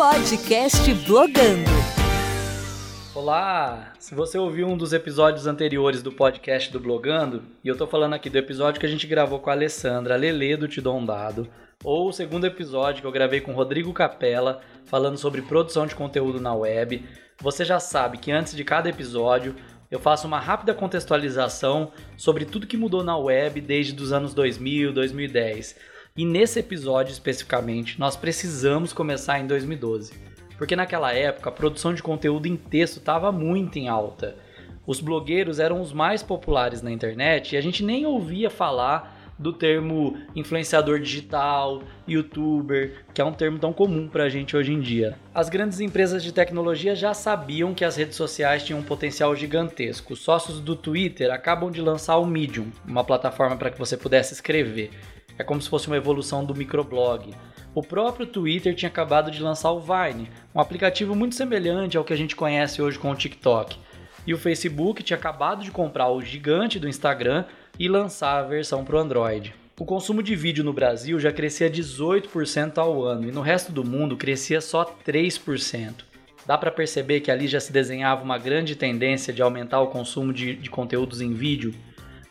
Podcast Blogando. Olá! Se você ouviu um dos episódios anteriores do podcast do Blogando, e eu tô falando aqui do episódio que a gente gravou com a Alessandra Lele do Te Dou Dado, ou o segundo episódio que eu gravei com o Rodrigo Capella, falando sobre produção de conteúdo na web, você já sabe que antes de cada episódio eu faço uma rápida contextualização sobre tudo que mudou na web desde os anos 2000, 2010. E nesse episódio especificamente, nós precisamos começar em 2012, porque naquela época a produção de conteúdo em texto estava muito em alta. Os blogueiros eram os mais populares na internet e a gente nem ouvia falar do termo influenciador digital, youtuber, que é um termo tão comum para a gente hoje em dia. As grandes empresas de tecnologia já sabiam que as redes sociais tinham um potencial gigantesco. Os sócios do Twitter acabam de lançar o Medium, uma plataforma para que você pudesse escrever. É como se fosse uma evolução do microblog. O próprio Twitter tinha acabado de lançar o Vine, um aplicativo muito semelhante ao que a gente conhece hoje com o TikTok. E o Facebook tinha acabado de comprar o gigante do Instagram e lançar a versão para o Android. O consumo de vídeo no Brasil já crescia 18% ao ano e no resto do mundo crescia só 3%. Dá para perceber que ali já se desenhava uma grande tendência de aumentar o consumo de, de conteúdos em vídeo,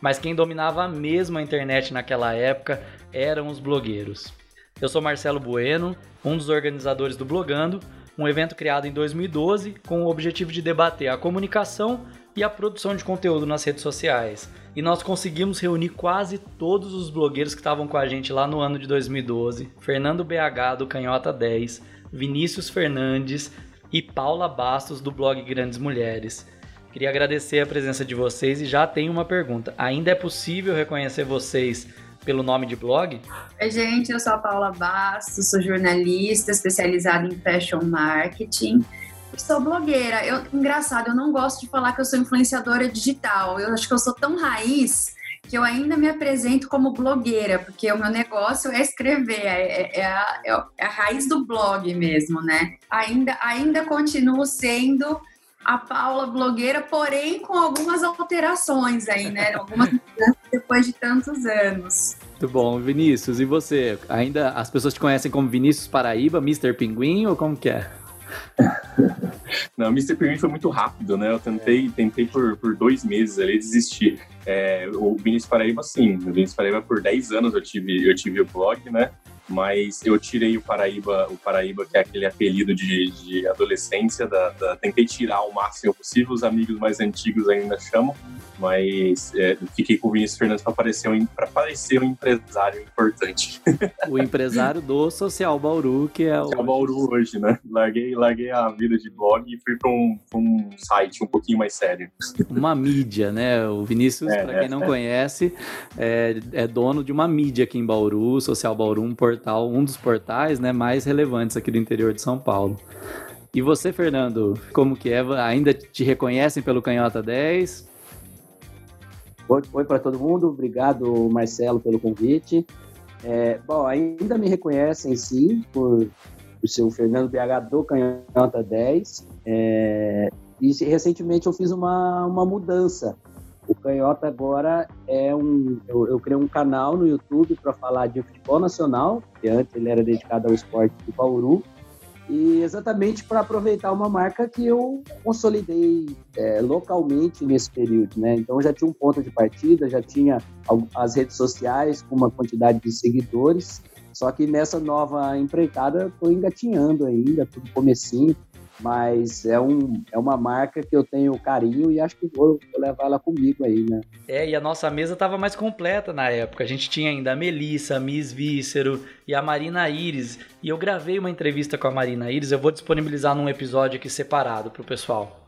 mas quem dominava mesmo a internet naquela época eram os blogueiros. Eu sou Marcelo Bueno, um dos organizadores do Blogando, um evento criado em 2012 com o objetivo de debater a comunicação e a produção de conteúdo nas redes sociais. E nós conseguimos reunir quase todos os blogueiros que estavam com a gente lá no ano de 2012: Fernando BH do Canhota 10, Vinícius Fernandes e Paula Bastos do blog Grandes Mulheres. Queria agradecer a presença de vocês e já tenho uma pergunta: ainda é possível reconhecer vocês pelo nome de blog? Oi, gente, eu sou a Paula Bastos, sou jornalista especializada em fashion marketing sou blogueira. Eu, engraçado, eu não gosto de falar que eu sou influenciadora digital. Eu acho que eu sou tão raiz que eu ainda me apresento como blogueira, porque o meu negócio é escrever, é, é, é, a, é, a, raiz do blog mesmo, né? Ainda, ainda continuo sendo a Paula blogueira, porém com algumas alterações aí, né? Algumas depois de tantos anos. Muito bom, Vinícius. E você? Ainda as pessoas te conhecem como Vinícius Paraíba, Mr. Pinguim ou como que é? Não, Mr. Pyramid foi muito rápido, né? Eu tentei, tentei por, por dois meses ali desistir. É, o Vinícius Paraíba, sim. O Vinícius Paraíba, por 10 anos eu tive, eu tive o blog, né? Mas eu tirei o Paraíba, o Paraíba, que é aquele apelido de, de adolescência, da, da, tentei tirar o máximo possível, os amigos mais antigos ainda chamam, mas é, fiquei com o Vinícius Fernandes para parecer, um, parecer um empresário importante. O empresário do Social Bauru, que é o. Social Bauru hoje, né? Larguei, larguei a vida de blog e fui para um, um site um pouquinho mais sério. Uma mídia, né? O Vinícius, é, para quem é, não conhece, é, é, dono de uma mídia aqui em Bauru, Social Bauru, um portal, um dos portais né, mais relevantes aqui do interior de São Paulo. E você, Fernando, como que é? Ainda te reconhecem pelo Canhota 10? Oi, oi para todo mundo, obrigado Marcelo pelo convite. É, bom, ainda me reconhecem sim por, por ser o Fernando BH do Canhota 10. É, e recentemente eu fiz uma, uma mudança. O Canhota agora é um. Eu, eu criei um canal no YouTube para falar de futebol nacional, que antes ele era dedicado ao esporte do Bauru e exatamente para aproveitar uma marca que eu consolidei é, localmente nesse período, né? Então já tinha um ponto de partida, já tinha as redes sociais com uma quantidade de seguidores, só que nessa nova empreitada estou engatinhando ainda, tudo comecinho, mas é, um, é uma marca que eu tenho carinho e acho que vou, vou levar ela comigo aí, né? É, e a nossa mesa estava mais completa na época. A gente tinha ainda a Melissa, a Miss Vícero e a Marina Iris. E eu gravei uma entrevista com a Marina Iris, eu vou disponibilizar num episódio aqui separado pro pessoal.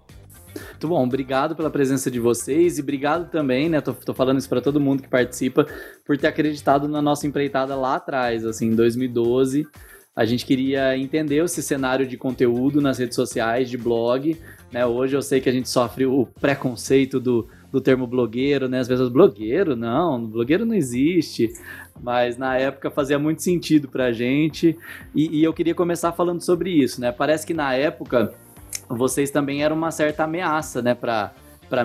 Muito bom, obrigado pela presença de vocês e obrigado também, né? Tô, tô falando isso para todo mundo que participa, por ter acreditado na nossa empreitada lá atrás, assim, em 2012 a gente queria entender esse cenário de conteúdo nas redes sociais, de blog. Né? Hoje eu sei que a gente sofre o preconceito do, do termo blogueiro, né? Às vezes, blogueiro? Não, blogueiro não existe. Mas na época fazia muito sentido pra gente. E, e eu queria começar falando sobre isso, né? Parece que na época vocês também eram uma certa ameaça, né? Pra,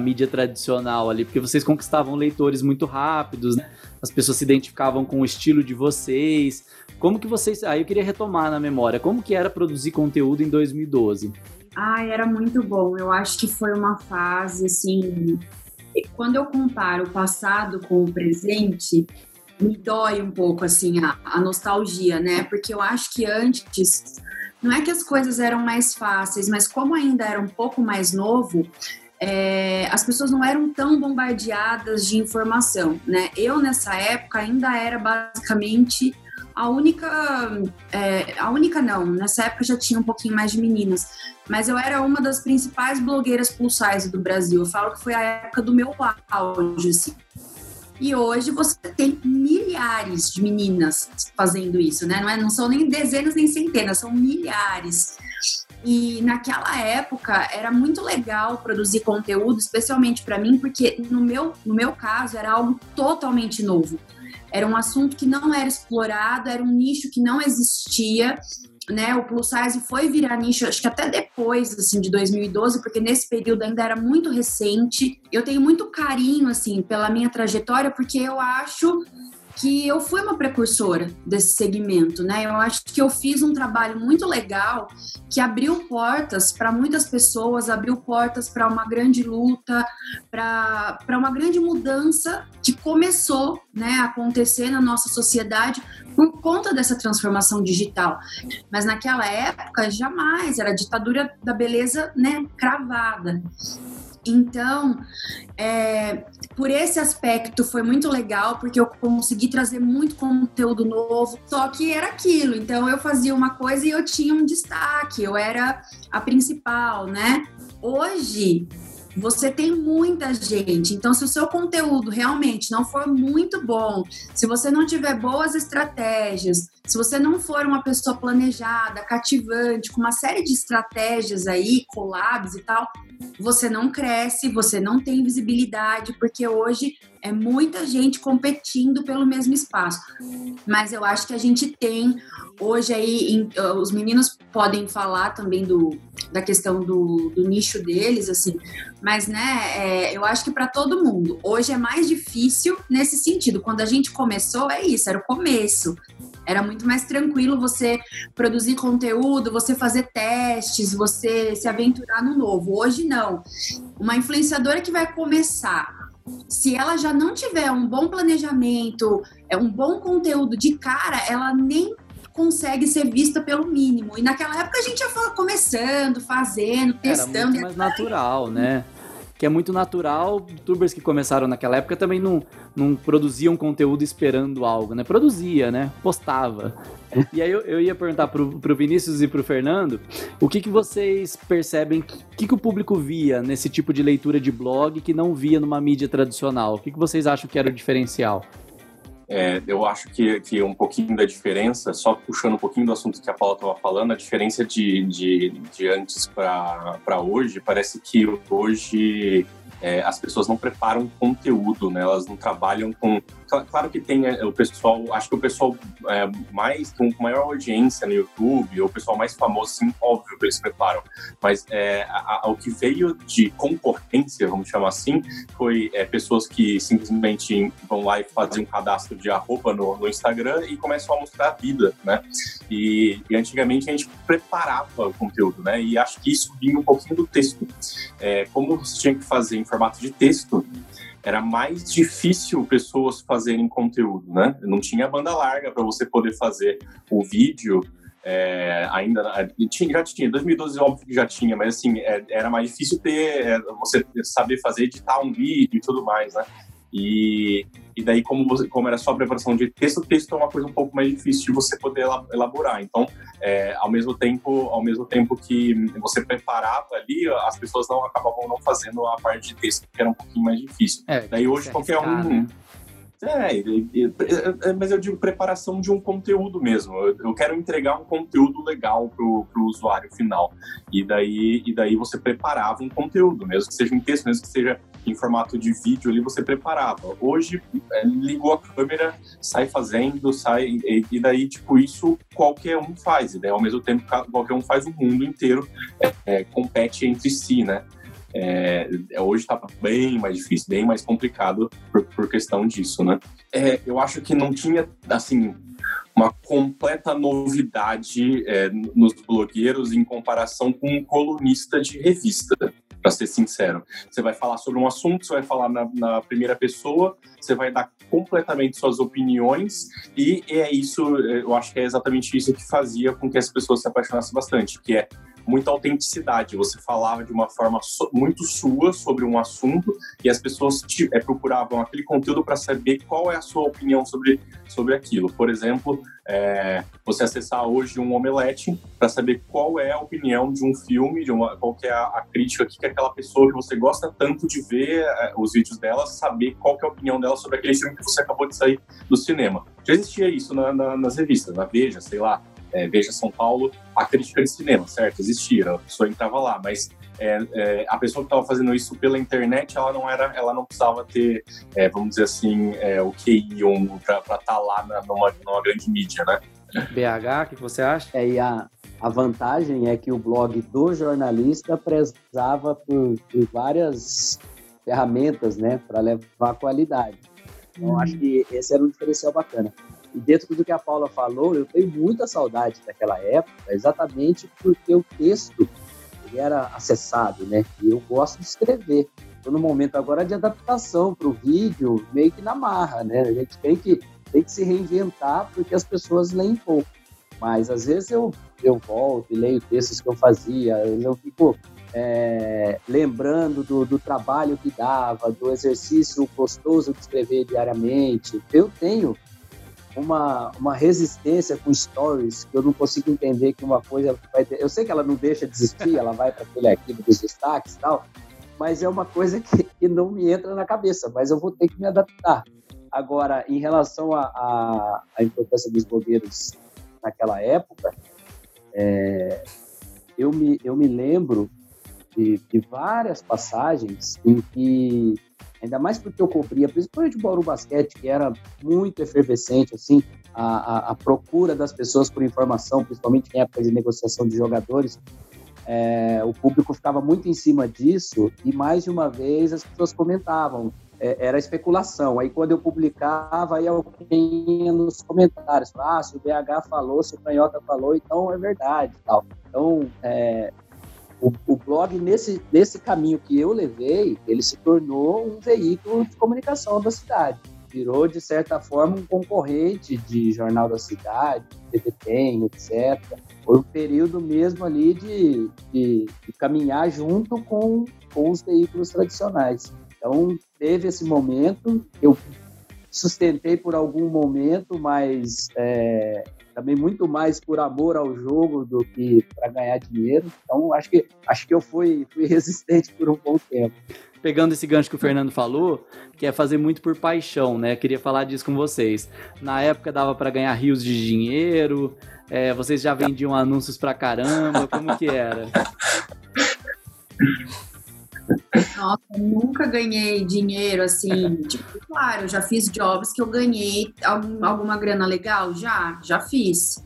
mídia tradicional ali, porque vocês conquistavam leitores muito rápidos, né? as pessoas se identificavam com o estilo de vocês, Como que vocês. Aí eu queria retomar na memória, como que era produzir conteúdo em 2012? Ai, era muito bom. Eu acho que foi uma fase assim. Quando eu comparo o passado com o presente, me dói um pouco assim a, a nostalgia, né? Porque eu acho que antes não é que as coisas eram mais fáceis, mas como ainda era um pouco mais novo, é, as pessoas não eram tão bombardeadas de informação, né? Eu nessa época ainda era basicamente a única, é, a única não, nessa época já tinha um pouquinho mais de meninas, mas eu era uma das principais blogueiras plus size do Brasil. Eu falo que foi a época do meu auge, assim. E hoje você tem milhares de meninas fazendo isso, né? Não, é, não são nem dezenas nem centenas, são milhares. E naquela época era muito legal produzir conteúdo, especialmente para mim, porque no meu, no meu caso era algo totalmente novo. Era um assunto que não era explorado, era um nicho que não existia. Né, o plus size foi virar nicho, acho que até depois, assim, de 2012, porque nesse período ainda era muito recente. Eu tenho muito carinho, assim, pela minha trajetória, porque eu acho que eu fui uma precursora desse segmento, né? Eu acho que eu fiz um trabalho muito legal que abriu portas para muitas pessoas, abriu portas para uma grande luta, para uma grande mudança que começou né, a acontecer na nossa sociedade por conta dessa transformação digital. Mas naquela época, jamais, era a ditadura da beleza né, cravada. Então, é, por esse aspecto foi muito legal, porque eu consegui trazer muito conteúdo novo, só que era aquilo. Então, eu fazia uma coisa e eu tinha um destaque, eu era a principal, né? Hoje, você tem muita gente. Então, se o seu conteúdo realmente não for muito bom, se você não tiver boas estratégias, se você não for uma pessoa planejada, cativante, com uma série de estratégias aí, collabs e tal, você não cresce, você não tem visibilidade, porque hoje é muita gente competindo pelo mesmo espaço. Mas eu acho que a gente tem hoje aí, em, os meninos podem falar também do, da questão do, do nicho deles, assim, mas né, é, eu acho que para todo mundo. Hoje é mais difícil nesse sentido. Quando a gente começou, é isso, era o começo. Era muito mais tranquilo você produzir conteúdo, você fazer testes, você se aventurar no novo. Hoje não. Uma influenciadora que vai começar, se ela já não tiver um bom planejamento, é um bom conteúdo de cara, ela nem consegue ser vista pelo mínimo. E naquela época a gente ia começando, fazendo, testando. Era muito mais natural, né? Que é muito natural. Youtubers que começaram naquela época também não, não produziam conteúdo esperando algo, né? Produzia, né? Postava. E aí eu, eu ia perguntar pro, pro Vinícius e pro Fernando o que, que vocês percebem, o que, que o público via nesse tipo de leitura de blog que não via numa mídia tradicional? O que, que vocês acham que era o diferencial? É, eu acho que, que um pouquinho da diferença, só puxando um pouquinho do assunto que a Paula estava falando, a diferença de, de, de antes para hoje, parece que hoje é, as pessoas não preparam conteúdo, né? Elas não trabalham com. Claro que tem é, o pessoal, acho que o pessoal é, mais com maior audiência no YouTube, ou o pessoal mais famoso, sim, óbvio que eles preparam. Mas é, a, a, o que veio de concorrência, vamos chamar assim, foi é, pessoas que simplesmente vão lá e fazem um cadastro de arroba no, no Instagram e começam a mostrar a vida, né? E, e, antigamente a gente preparava o conteúdo, né? E acho que isso vinha um pouquinho do texto. É, como você tinha que fazer formato de texto, era mais difícil pessoas fazerem conteúdo, né? Não tinha banda larga para você poder fazer o vídeo. É, ainda tinha, já tinha, 2012 óbvio que já tinha, mas assim é, era mais difícil ter é, você saber fazer editar um vídeo e tudo mais, né? E, e daí, como, você, como era só a preparação de texto, o texto é uma coisa um pouco mais difícil de você poder elaborar. Então, é, ao mesmo tempo, ao mesmo tempo que você preparava ali, as pessoas não acabavam não fazendo a parte de texto, que era um pouquinho mais difícil. É, daí hoje qualquer um. Né? É, é, mas eu digo preparação de um conteúdo mesmo. Eu quero entregar um conteúdo legal pro, pro usuário final. E daí, e daí você preparava um conteúdo, mesmo que seja em texto, mesmo que seja em formato de vídeo ali, você preparava. Hoje, é, ligou a câmera, sai fazendo, sai. E, e, daí, tipo, isso qualquer um faz. Daí, ao mesmo tempo, qualquer um faz o mundo inteiro, é, é, compete entre si, né? É, hoje está bem mais difícil, bem mais complicado por, por questão disso, né? É, eu acho que não tinha, assim, uma completa novidade é, nos blogueiros em comparação com um colunista de revista para ser sincero. Você vai falar sobre um assunto, você vai falar na, na, primeira pessoa, você vai dar completamente suas opiniões e é isso, eu acho que é exatamente isso que fazia com que as pessoas se apaixonassem bastante, que é muita autenticidade. Você falava de uma forma so, muito sua sobre um assunto e as pessoas te, é, procuravam aquele conteúdo para saber qual é a sua opinião sobre, sobre aquilo. Por exemplo, é, você acessar hoje um Omelete para saber qual é a opinião de um filme, de uma, qual é a, a crítica que, que aquela pessoa que você gosta tanto de ver é, os vídeos dela, saber qual é a opinião dela sobre aquele filme que você acabou de sair do cinema. Já existia isso na, na, nas revistas, na Veja, sei lá, é, Veja São Paulo, a crítica de cinema, certo? Existia, a pessoa entrava lá, mas é, é, a pessoa que estava fazendo isso pela internet, ela não era, ela não precisava ter, é, vamos dizer assim, é, o QI para estar tá lá na, numa, numa, grande mídia, né? BH, o que você acha? É, e a, a vantagem é que o blog do jornalista prezava por, por várias ferramentas, né, para levar qualidade. Então, hum. acho que esse era um diferencial bacana. E dentro do que a Paula falou, eu tenho muita saudade daquela época, exatamente porque o texto era acessado, né? E eu gosto de escrever. Estou no momento agora de adaptação para o vídeo, meio que na marra, né? A gente tem que, tem que se reinventar porque as pessoas leem pouco. Mas às vezes eu, eu volto e leio textos que eu fazia, eu fico é, lembrando do, do, trabalho que dava, do exercício gostoso de escrever diariamente. Eu tenho uma, uma resistência com stories que eu não consigo entender que uma coisa vai ter. Eu sei que ela não deixa de existir, ela vai para aquele arquivo dos destaques e tal, mas é uma coisa que, que, não me entra na cabeça, mas eu vou ter que me adaptar. Agora, em relação à importância dos blogueiros naquela época, é, eu, me, eu me lembro de, de várias passagens em que ainda mais porque eu cobria, principalmente o Bauru Basquete, que era muito efervescente, assim, a, a, a procura das pessoas por informação, principalmente em época de negociação de jogadores, é, o público ficava muito em cima disso e mais de uma vez as pessoas comentavam, é, era especulação. Aí quando eu publicava, aí alguém ia nos comentários, ah, se o BH falou, se o Canhota falou, então é verdade. Tal. Então, é, o, o, blog, nesse, nesse caminho que eu levei, ele se tornou um veículo de comunicação da cidade. Virou, de certa forma, um concorrente de Jornal da Cidade, TV Tem, etc. Foi um período mesmo ali de, de, de caminhar junto com, com os veículos tradicionais. Então, teve esse momento, eu sustentei por algum momento, mas é, também muito mais por amor ao jogo do que para ganhar dinheiro. Então, acho que, acho que eu fui, fui resistente por um bom tempo. Pegando esse gancho que o Fernando falou, que é fazer muito por paixão, né? Queria falar disso com vocês. Na época dava para ganhar rios de dinheiro, é, vocês já vendiam anúncios pra caramba, como que era? Nossa, nunca ganhei dinheiro assim. tipo, claro, já fiz jobs que eu ganhei algum, alguma grana legal, já, já fiz.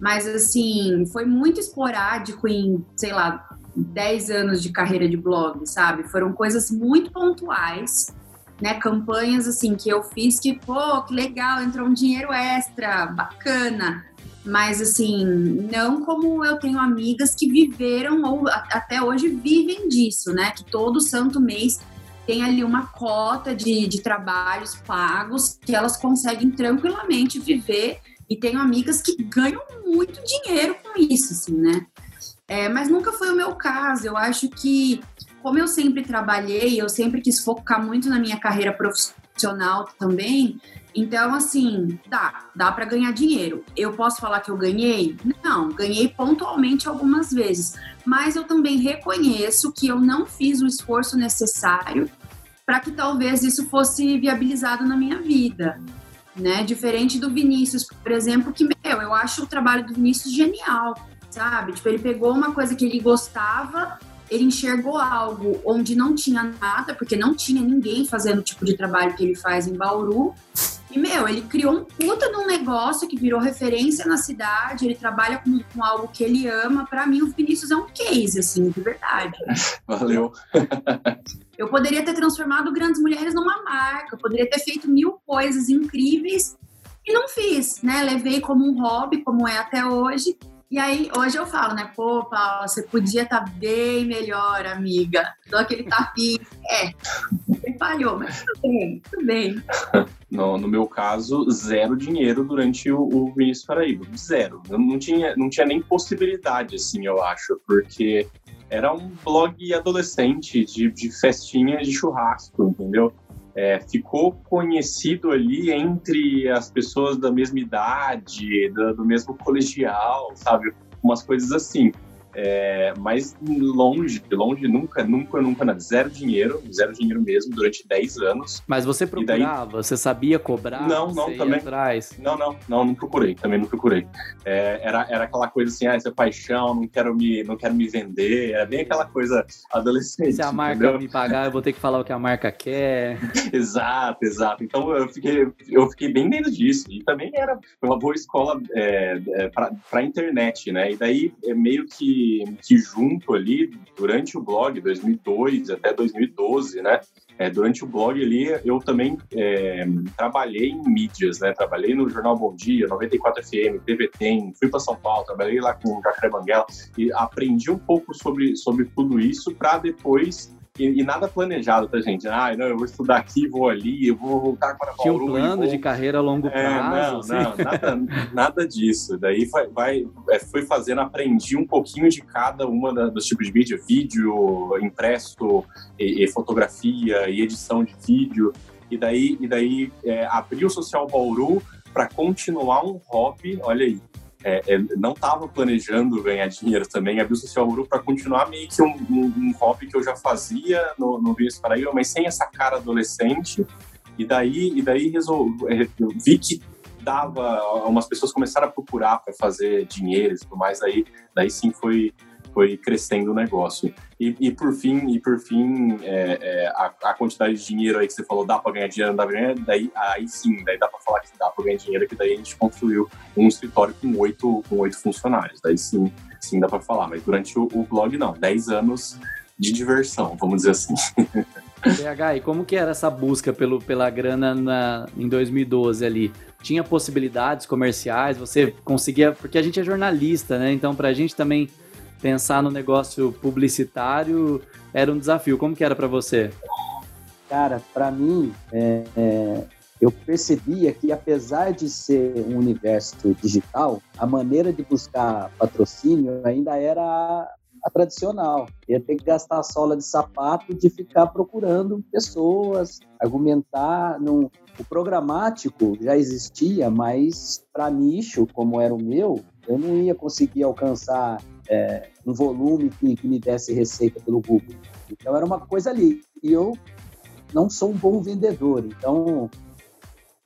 Mas assim, foi muito esporádico em, sei lá, 10 anos de carreira de blog, sabe? Foram coisas muito pontuais, né? Campanhas assim que eu fiz que, pô, que legal, entrou um dinheiro extra, bacana. Mas, assim, não como eu tenho amigas que viveram ou até hoje vivem disso, né? Que todo santo mês tem ali uma cota de, de trabalhos pagos que elas conseguem tranquilamente viver. E tenho amigas que ganham muito dinheiro com isso, assim, né? É, mas nunca foi o meu caso. Eu acho que, como eu sempre trabalhei, eu sempre quis focar muito na minha carreira profissional também, então, assim, dá, dá para ganhar dinheiro. Eu posso falar que eu ganhei? Não, ganhei pontualmente algumas vezes, mas eu também reconheço que eu não fiz o esforço necessário para que talvez isso fosse viabilizado na minha vida. Né? Diferente do Vinícius, por exemplo, que, meu, eu acho o trabalho do Vinícius genial, sabe? Tipo, ele pegou uma coisa que ele gostava ele enxergou algo onde não tinha nada, porque não tinha ninguém fazendo o tipo de trabalho que ele faz em Bauru, E, meu, ele criou um puta de um negócio que virou referência na cidade, ele trabalha com, com algo que ele ama. Para mim, o Vinícius é um case, assim, de verdade. Valeu. Eu poderia ter transformado Grandes Mulheres numa marca, eu poderia ter feito mil coisas incríveis e não fiz, né? Levei como um hobby, como é até hoje. E aí, hoje eu falo, né? Pô, Paula, você podia estar tá bem melhor, amiga. Dou aquele tapinha. É, falhou, mas tudo bem, tudo bem. No, no meu caso, zero dinheiro durante o, o Vinícius Paraíba. Zero. Eu não tinha, não tinha nem possibilidade, assim, eu acho, porque era um blog adolescente de, de festinhas de churrasco, entendeu? É, ficou conhecido ali entre as pessoas da mesma idade, do, do mesmo colegial, sabe? Umas coisas assim. É, mas longe, longe, nunca, nunca, nunca, nada. Zero dinheiro, zero dinheiro mesmo, durante 10 anos. Mas você procurava, daí... você sabia cobrar? Não, não, também. Atrás? Não, não, não, não procurei, também não procurei. É, era, era aquela coisa assim, ah, isso é paixão, não quero me, não quero me vender, era bem aquela coisa adolescente. Se a marca entendeu? me pagar, eu vou ter que falar o que a marca quer. exato, exato. Então eu fiquei, eu fiquei bem dentro disso. E também era uma boa escola é, é, para internet, né? E daí é meio que que, junto ali, durante o blog, 2002 até 2012, né? É, durante o blog ali, eu também é, trabalhei em mídias, né? Trabalhei no Jornal Bom Dia, 94 FM, TV Tem, fui para São Paulo, trabalhei lá com o Jacaré Banguela e aprendi um pouco sobre, sobre tudo isso para depois e, e, nada planejado, tá, gente? Ah, não, eu vou estudar aqui, vou ali, eu vou voltar para Bauru. Tinha um plano vou... de carreira a longo prazo? É, não, assim. não, nada, nada disso. Daí vai, vai, é, foi fazendo, aprendi um pouquinho de cada uma da, dos tipos de mídia, vídeo, impresso, e, e fotografia, e edição de vídeo. E daí, e daí é, abri o Social Bauru para continuar um hobby, olha aí, é, é, não estava planejando ganhar dinheiro também, abri o Social Guru para continuar meio que um, um, um, hobby que eu já fazia no, no Rio Paraíba, mas sem essa cara adolescente. E daí, e daí resolvi, é, eu vi que dava, algumas pessoas começaram a procurar para fazer dinheiro e tudo mais, daí, daí sim foi foi crescendo o negócio. E, e por fim, e por fim é, é, a, a, quantidade de dinheiro aí que você falou, dá para ganhar dinheiro, dá para ganhar, daí aí sim, daí dá para falar que dá para ganhar dinheiro, que daí a gente construiu um escritório com oito com oito funcionários. Daí sim, sim dá para falar, mas durante o, o blog não, dez anos de diversão, vamos dizer assim. PH, e como que era essa busca pelo, pela grana na, em 2012 ali? Tinha possibilidades comerciais? Você conseguia... Porque a gente é jornalista, né? Então, pra gente também pensar no negócio publicitário era um desafio. Como que era para você? Cara, para mim, é, é, eu percebia que apesar de ser um universo digital, a maneira de buscar patrocínio ainda era a tradicional. Ia ter que gastar a sola de sapato de ficar procurando pessoas, argumentar. Num... O programático já existia, mas para nicho, como era o meu, eu não ia conseguir alcançar é, um volume que, que me desse receita pelo Google. Então era uma coisa ali. E eu não sou um bom vendedor, então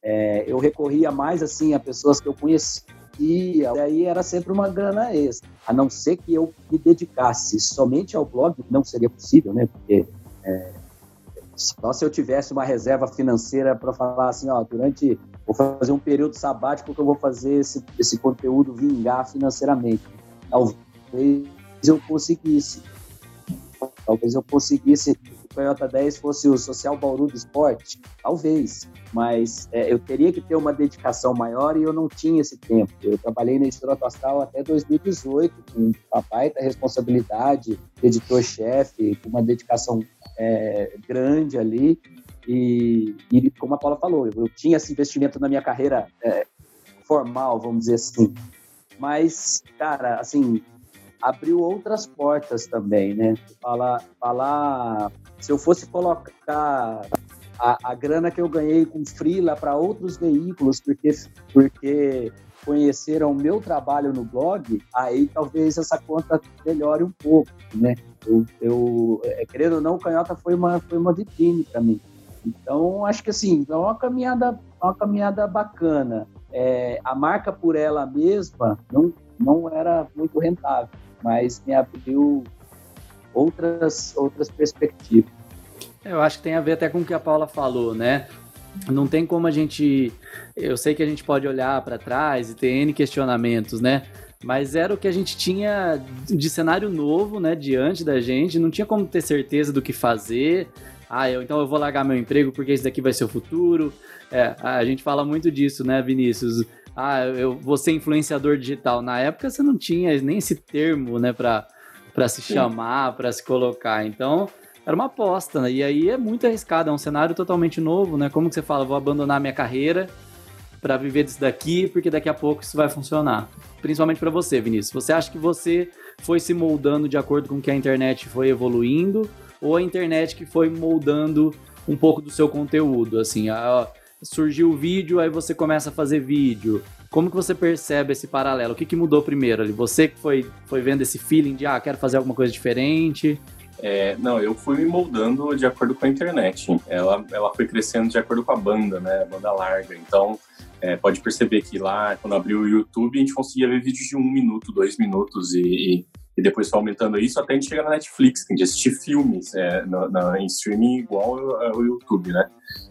é, eu recorria mais assim a pessoas que eu conhecia. E aí era sempre uma grana extra. A não ser que eu me dedicasse somente ao blog, não seria possível, né? Porque é, só se eu tivesse uma reserva financeira para falar assim, ó, durante vou fazer um período sabático que eu vou fazer esse, esse conteúdo vingar financeiramente. Talvez eu conseguisse. Talvez eu conseguisse o Toyota 10 fosse o Social Bauru do Esporte, talvez, mas é, eu teria que ter uma dedicação maior e eu não tinha esse tempo. Eu trabalhei na Editora Astral até 2018, com uma baita responsabilidade, editor-chefe, com uma dedicação é, grande ali. E, e, como a Paula falou, eu tinha esse investimento na minha carreira é, formal, vamos dizer assim. Mas, cara, assim, abriu outras portas também, né? Falar, falar se eu fosse colocar a, a grana que eu ganhei com Freela para outros veículos, porque, porque conheceram o meu trabalho no blog, aí talvez essa conta melhore um pouco, né? Eu, eu é, querendo ou não, o Canhota foi uma, foi uma vitrine para mim. Então, acho que assim, é uma caminhada, uma caminhada bacana. É, a marca por ela mesma não, não era muito rentável mas me abriu outras, outras perspectivas. Eu acho que tem a ver até com o que a Paula falou, né? não tem como a gente. Eu sei que a gente pode olhar para trás e ter N questionamentos, né? Mas era o que a gente tinha de cenário novo, né? Diante da gente, não tinha como ter certeza do que fazer. Ah, eu, então eu vou largar meu emprego porque esse daqui vai ser o futuro. É, a gente fala muito disso, né, Vinícius? Ah, eu vou ser influenciador digital. Na época você não tinha nem esse termo, né, para se chamar, para se colocar. Então, era uma aposta, né? E aí é muito arriscado, é um cenário totalmente novo, né? Como que você fala, vou abandonar minha carreira para viver disso daqui, porque daqui a pouco isso vai funcionar. Principalmente para você, Vinícius. Você acha que você foi se moldando de acordo com que a internet foi evoluindo ou a internet que foi moldando um pouco do seu conteúdo, assim, a, surgiu o vídeo, aí você começa a fazer vídeo. Como que você percebe esse paralelo? O que, que mudou primeiro ali? Você que foi, foi vendo esse feeling de, ah, quero fazer alguma coisa diferente? É, não, eu fui me moldando de acordo com a internet. Ela, ela foi crescendo de acordo com a banda, né? Banda larga. Então, é, pode perceber que lá, quando abriu o YouTube, a gente conseguia ver vídeos de um minuto, dois minutos e, e, e depois foi aumentando isso até a gente chegar na Netflix, a gente assistir filmes é, na, na, em streaming igual ao YouTube, né?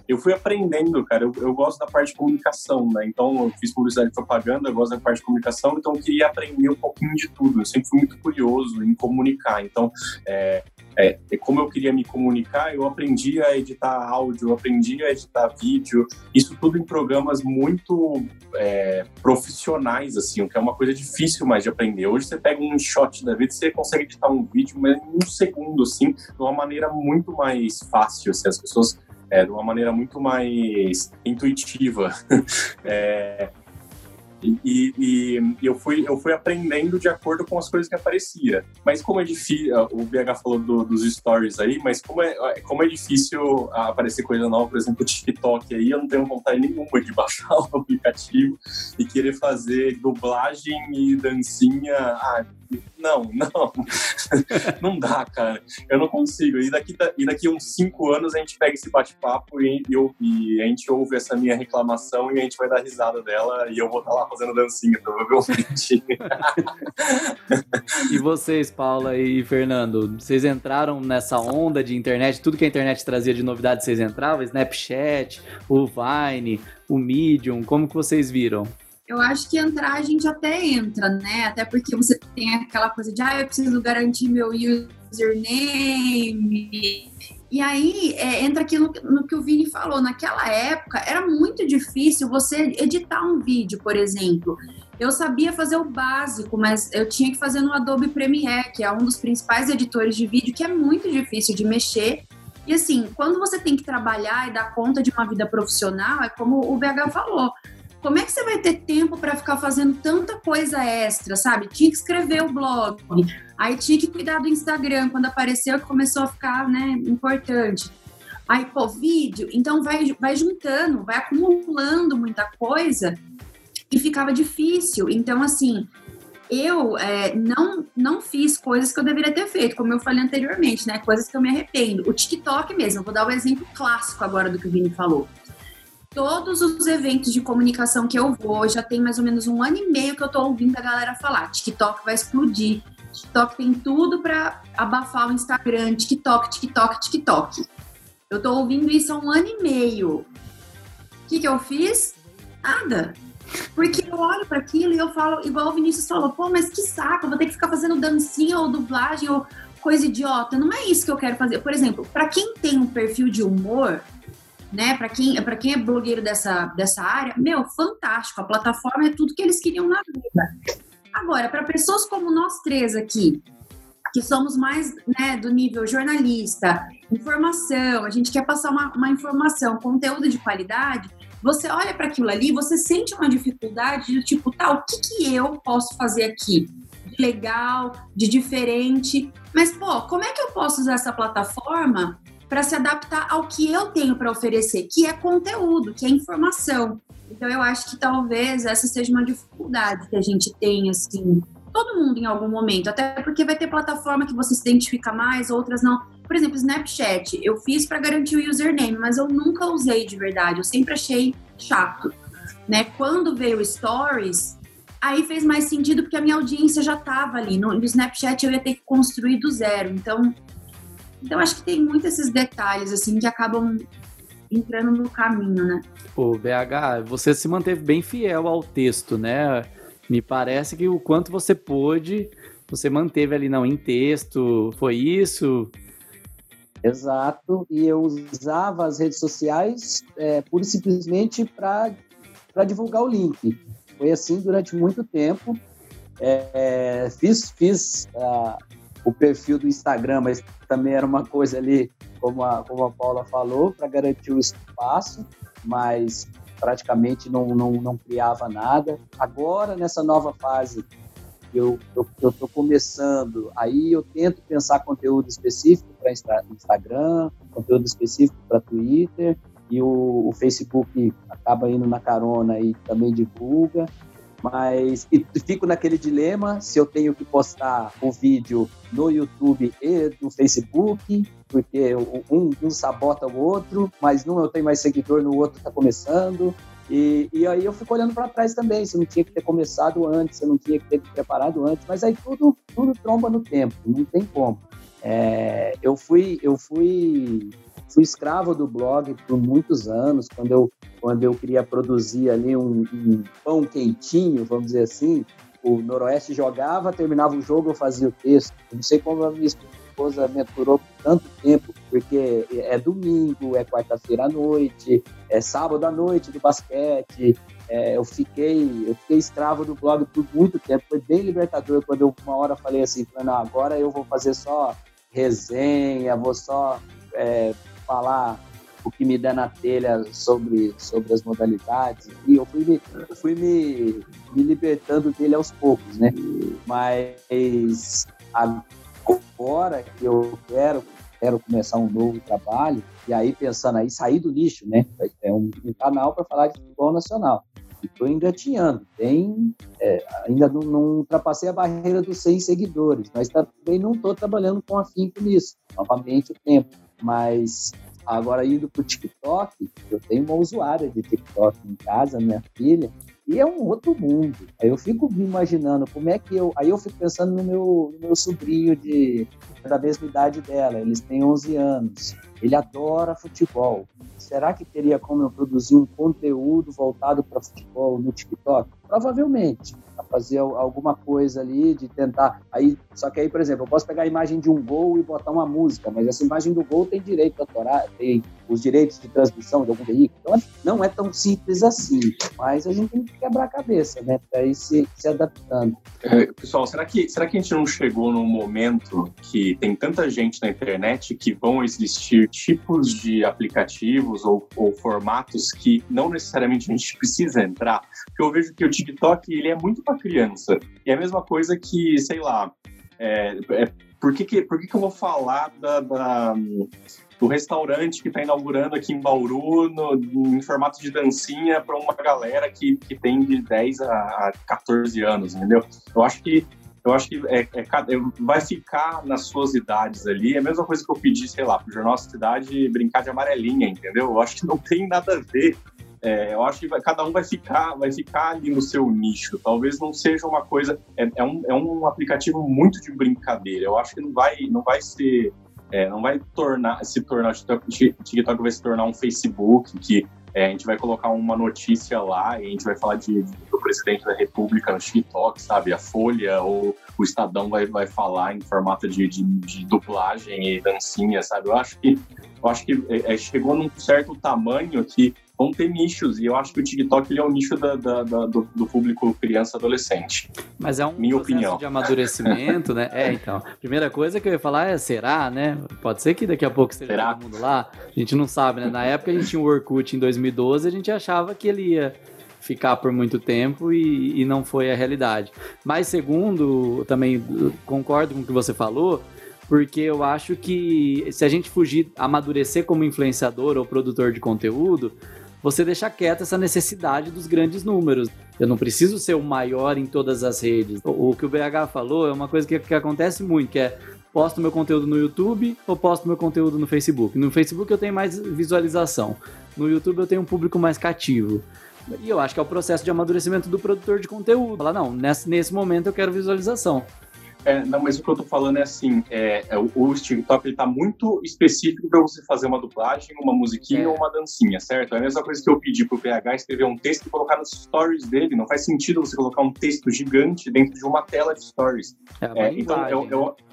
eu fui aprendendo, cara. Eu, eu, gosto da parte de comunicação, né? Então, eu fiz publicidade e propaganda, eu gosto da parte de comunicação, então eu queria aprender um pouquinho de tudo. Eu sempre fui muito curioso em comunicar. Então, é, é, como eu queria me comunicar, eu aprendi a editar áudio, aprendi a editar vídeo, isso tudo em programas muito é, profissionais, assim, o que é uma coisa difícil mais de aprender. Hoje você pega um shot da vida, você consegue editar um vídeo, mas em um segundo, assim, de uma maneira muito mais fácil, assim, as pessoas é, de uma maneira muito mais intuitiva. é, e, e, eu, fui, eu fui aprendendo de acordo com as coisas que aparecia. Mas como é difícil, o BH falou do, dos stories aí, mas como é, como é difícil aparecer coisa nova, por exemplo, o TikTok aí, eu não tenho vontade nenhuma de baixar o aplicativo e querer fazer dublagem e dancinha. Ah, não, não. não dá, cara. Eu não consigo. E daqui, e daqui uns cinco anos a gente pega esse bate-papo e, e, e, a gente ouve essa minha reclamação e a gente vai dar risada dela e eu vou estar lá fazendo dancinha, provavelmente. e vocês, Paula e Fernando, vocês entraram nessa onda de internet? Tudo que a internet trazia de novidade, vocês entravam? Snapchat, o Vine, o Medium, como que vocês viram? Eu acho que entrar a gente até entra, né? Até porque você tem aquela coisa de, ah, eu preciso garantir meu username. E aí é, entra aquilo no, que o Vini falou. Naquela época era muito difícil você editar um vídeo, por exemplo. Eu sabia fazer o básico, mas eu tinha que fazer no Adobe Premiere, que é um dos principais editores de vídeo, que é muito difícil de mexer. E assim, quando você tem que trabalhar e dar conta de uma vida profissional, é como o BH falou, como é que você vai ter tempo para ficar fazendo tanta coisa extra, sabe? Tinha que escrever o blog, aí tinha que cuidar do Instagram quando apareceu que começou a ficar, né, importante. Aí, pô, vídeo, então vai, vai juntando, vai acumulando muita coisa e ficava difícil. Então, assim, eu é, não, não fiz coisas que eu deveria ter feito, como eu falei anteriormente, né? Coisas que eu me arrependo. O TikTok mesmo, vou dar o um exemplo clássico agora do que o Vini falou todos os eventos de comunicação que eu vou, já tem mais ou menos um ano e meio que eu tô ouvindo a galera falar: TikTok vai explodir. TikTok tem tudo para abafar o Instagram, TikTok, TikTok, TikTok. Eu tô ouvindo isso há um ano e meio. O que, que eu fiz? Nada. Porque eu olho para aquilo e eu falo, igual o Vinícius falou, pô, mas que saco, vou ter que ficar fazendo dancinha ou dublagem ou coisa idiota. Não é isso que eu quero fazer. Por exemplo, para quem tem um perfil de humor, né? Para quem, quem é blogueiro dessa, dessa área, meu, fantástico. A plataforma é tudo que eles queriam na vida. Agora, para pessoas como nós três aqui, que somos mais né, do nível jornalista, informação, a gente quer passar uma, uma informação, conteúdo de qualidade, você olha para aquilo ali, você sente uma dificuldade do tipo, tá, o que, que eu posso fazer aqui? De legal, de diferente. Mas, pô, como é que eu posso usar essa plataforma para se adaptar ao que eu tenho para oferecer, que é conteúdo, que é informação. Então eu acho que talvez essa seja uma dificuldade que a gente tem assim, todo mundo em algum momento, até porque vai ter plataforma que você se identifica mais, outras não. Por exemplo, Snapchat, eu fiz para garantir o username, mas eu nunca usei de verdade, eu sempre achei chato, né? Quando veio Stories, aí fez mais sentido porque a minha audiência já estava ali. No, Snapchat eu ia ter que construir do zero. Então, então, acho que tem muitos esses detalhes, assim, que acabam entrando no caminho, né? O BH, você se manteve bem fiel ao texto, né? Me parece que o quanto você pôde, você manteve ali não em texto, foi isso? Exato, e eu usava as redes sociais é, pura e simplesmente para divulgar o link. Foi assim durante muito tempo. É, fiz fiz uh, o perfil do Instagram, mas também era uma coisa ali, como a, como a Paula falou, para garantir o espaço, mas praticamente não, não, não criava nada. Agora, nessa nova fase eu estou começando, aí eu tento pensar conteúdo específico para Instagram, conteúdo específico para Twitter, e o, o, Facebook acaba indo na carona e também divulga. Mas e fico naquele dilema se eu tenho que postar o vídeo no YouTube e no Facebook, porque um, um sabota o outro, mas num eu tenho mais seguidor, no outro está começando. E, e aí eu fico olhando para trás também, se não tinha que ter começado antes, se não tinha que ter preparado antes, mas aí tudo, tudo tromba no tempo, não tem como. É, eu fui, eu fui, fui escravo do blog por muitos anos, quando eu, quando eu queria produzir ali um, um pão quentinho, vamos dizer assim, o Noroeste jogava, terminava o jogo, eu fazia o texto. não sei como a minha esposa me aturou por tanto tempo, porque é domingo, é quarta-feira à noite, é sábado à noite do basquete. É, eu fiquei eu fiquei escravo do blog por muito tempo. Foi bem libertador quando eu uma hora falei assim, não, agora eu vou fazer só resenha, vou só é, falar o que me der na telha sobre, sobre as modalidades. E eu fui, me, eu fui me, me libertando dele aos poucos, né? Mas agora que eu quero, quero começar um novo trabalho, e aí pensando aí, sair do nicho, né? É um, canal para falar de futebol nacional. Estou engatinhando, tem, é, ainda não, não, ultrapassei a barreira dos 100 seguidores, mas também não estou trabalhando com afinco nisso, novamente o tempo. Mas agora indo para o TikTok, eu tenho uma usuária de TikTok em casa, minha filha, e é um outro mundo. Aí eu fico me imaginando como é que eu. Aí eu fico pensando no meu, no meu sobrinho de, da mesma idade dela, eles têm 11 anos. Ele adora futebol. Será que teria como eu produzir um conteúdo voltado para futebol no TikTok? Provavelmente fazer alguma coisa ali, de tentar. Aí, só que aí, por exemplo, eu posso pegar a imagem de um gol e botar uma música, mas essa imagem do gol tem direito autoral, tem os direitos de transmissão de algum veículo. Então, não é tão simples assim, mas a gente tem que quebrar a cabeça, né, para ir se, se adaptando. É, pessoal, será que, será que a gente não chegou num momento que tem tanta gente na internet que vão existir tipos de aplicativos ou, ou formatos que não necessariamente a gente precisa entrar? Porque eu vejo que o TikTok ele é muito para criança. E é a mesma coisa que, sei lá, é, é, por, que, que, por que, que eu vou falar da, da do restaurante que está inaugurando aqui em Bauru no, em formato de dancinha para uma galera que, que tem de 10 a, a 14 anos, entendeu? Eu acho que eu acho que é, é, vai ficar nas suas idades ali. É a mesma coisa que eu pedi, sei lá, pro Jornal Cidade brincar de amarelinha, entendeu? Eu acho que não tem nada a ver é, eu acho que vai, cada um vai ficar, vai ficar ali no seu nicho. Talvez não seja uma coisa. É, é, um, é um aplicativo muito de brincadeira. Eu acho que não vai, não vai ser. É, não vai tornar, se tornar. O TikTok vai se tornar um Facebook que é, a gente vai colocar uma notícia lá e a gente vai falar de, do presidente da República no TikTok, sabe? A Folha ou o Estadão vai, vai falar em formato de, de, de dublagem e dancinha, sabe? Eu acho que, eu acho que é, é chegou num certo tamanho que vão ter nichos, e eu acho que o TikTok ele é o nicho da, da, da, do, do, público criança adolescente. Mas é um Minha processo opinião. de amadurecimento, né? É, então. Primeira coisa que eu ia falar é será, né? Pode ser que daqui a pouco esteja será? todo mundo lá. A gente não sabe, né? Na época a gente tinha o Orkut em 2012, a gente achava que ele ia ficar por muito tempo e, e não foi a realidade. Mas segundo, também concordo com o que você falou, porque eu acho que se a gente fugir, amadurecer como influenciador ou produtor de conteúdo, você deixa quieta essa necessidade dos grandes números. Eu não preciso ser o maior em todas as redes. O, o que o BH falou é uma coisa que, que acontece muito, que é posto meu conteúdo no YouTube ou posto meu conteúdo no Facebook. No Facebook eu tenho mais visualização. No YouTube eu tenho um público mais cativo. E eu acho que é o processo de amadurecimento do produtor de conteúdo. Falar, não, nesse, nesse momento eu quero visualização. É, não, mas o que eu tô falando é assim, é, é o, o TikTok ele tá muito específico para você fazer uma dublagem, uma musiquinha É. ou uma dancinha, certo? É a mesma coisa que eu pedi pro PH escrever um texto e colocar nos stories dele. Não faz sentido você colocar um texto gigante dentro de uma tela de stories. É É, então, linguagem, é,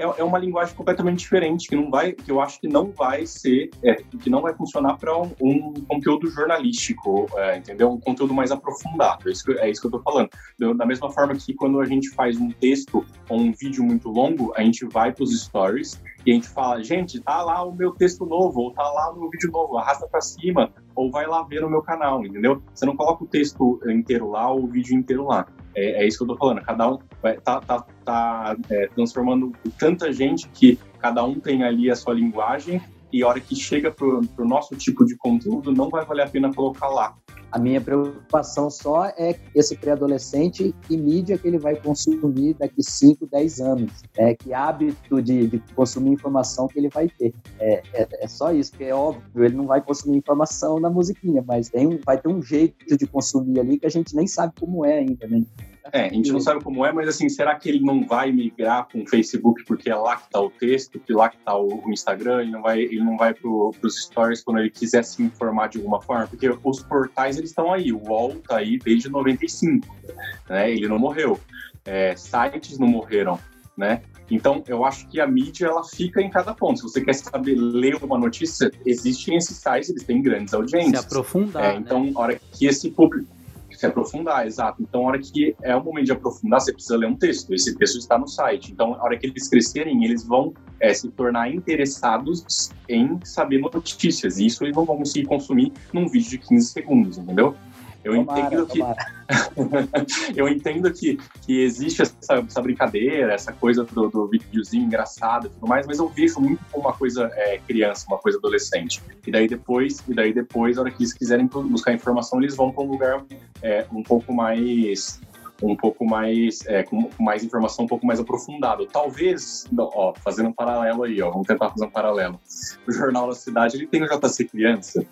é- é- uma linguagem completamente diferente que não vai, que eu acho que não vai ser, é, que não vai funcionar para um, um conteúdo jornalístico, é, entendeu? Um conteúdo mais aprofundado. É isso que, é isso que eu tô falando. Da mesma forma que quando a gente faz um texto ou um vídeo muito longo, a gente vai para os stories e a gente fala, gente, tá lá o meu texto novo, ou tá lá o meu vídeo novo, arrasta para cima, ou vai lá ver no meu canal, entendeu? Você não coloca o texto inteiro lá ou o vídeo inteiro lá. É, é isso que eu tô falando. Cada um tá, tá, tá é, transformando tanta gente que cada um tem ali a sua linguagem e a hora que chega pro, pro nosso tipo de conteúdo não vai valer a pena colocar lá. A minha preocupação só é esse pré-adolescente e mídia que ele vai consumir daqui 5, 10 anos. É, que hábito de, de consumir informação que ele vai ter. É, é, é só isso, porque é óbvio, ele não vai consumir informação na musiquinha, mas tem um, vai ter um jeito de consumir ali que a gente nem sabe como é ainda, né? É, a gente não sabe como é, mas assim, será que ele não vai migrar para o Facebook porque é lá que está o texto, que lá que está o, Instagram, ele não vai, ele não vai para os stories quando ele quiser se informar de alguma forma? Porque os portais, eles estão aí, o UOL está aí desde 95, né? Ele não morreu. É, sites não morreram, né? Então, eu acho que a mídia, ela fica em cada ponto. Se você quer saber ler uma notícia, existem esses sites, eles têm grandes se audiências. aprofundar, É, né? então, a hora que esse público se aprofundar, exato. Então, a hora que é o momento de aprofundar, você precisa ler um texto. Esse texto está no site. Então, a hora que eles crescerem, eles vão é, se tornar interessados em saber notícias. E isso eles não vão conseguir consumir num vídeo de 15 segundos, entendeu? Eu Tomara, entendo que eu entendo que, que existe essa, essa brincadeira, essa coisa do, do videozinho engraçado e tudo mais, mas eu vejo muito como uma coisa é, criança, uma coisa adolescente. E daí depois, e daí depois, a hora que eles quiserem buscar informação, eles vão para um lugar é, um pouco mais um pouco mais é, com mais informação um pouco mais aprofundado. Talvez, ó, fazendo um paralelo aí, ó, vamos tentar fazer um paralelo. O Jornal da Cidade, ele tem o JC Criança.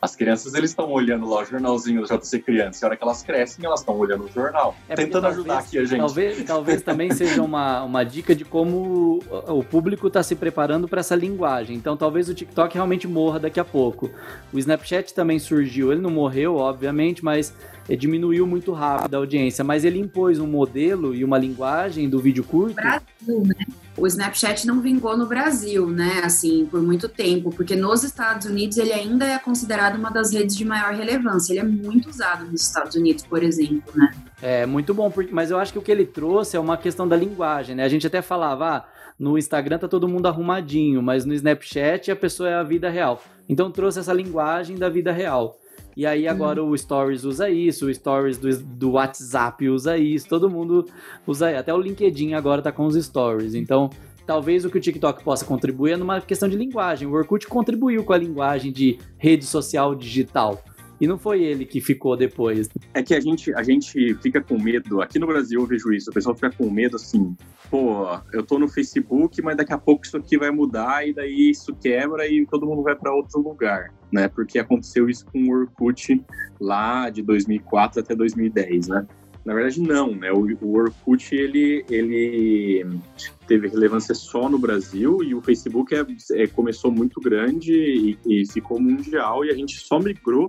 As crianças, eles estão olhando lá o jornalzinho do JC Criança. E a hora que elas crescem, elas estão olhando o jornal. É tentando talvez- ajudar aqui a gente. Talvez, talvez também seja uma, uma dica de como o o público está se preparando para essa linguagem. Então, talvez o TikTok realmente morra daqui a pouco. O Snapchat também surgiu. Ele não morreu, obviamente, mas eh, diminuiu muito rápido a audiência. Mas ele impôs um modelo e uma linguagem do vídeo curto. Brasil, né? O Snapchat não vingou no Brasil, né? Assim, por muito tempo, porque nos Estados Unidos ele ainda é considerado uma das redes de maior relevância. Ele é muito usado nos Estados Unidos, por exemplo, né? É muito bom, porque- mas eu acho que o que ele trouxe é uma questão da linguagem, né? A gente até falava, ah, no Instagram tá todo mundo arrumadinho, mas no Snapchat a pessoa é a vida real. Então trouxe essa linguagem da vida real. E aí agora o Stories usa isso, o Stories do, do WhatsApp usa isso, todo mundo usa, até o LinkedIn agora tá com os Stories. Então, talvez o que o TikTok possa contribuir é numa questão de linguagem. O Orkut contribuiu com a linguagem de rede social digital. E não foi ele que ficou depois. É que a gente, a gente fica com medo, aqui no Brasil eu vejo isso, o pessoal fica com medo assim, pô, eu tô no Facebook, mas daqui a pouco isso aqui vai mudar e daí isso quebra e todo mundo vai para outro lugar, né? Porque aconteceu isso com o Orkut lá de 2004 até 2010, né? Na verdade não, né? O, o Orkut ele, ele teve relevância só no Brasil e o Facebook é, é, começou muito grande e, e ficou mundial e a gente só migrou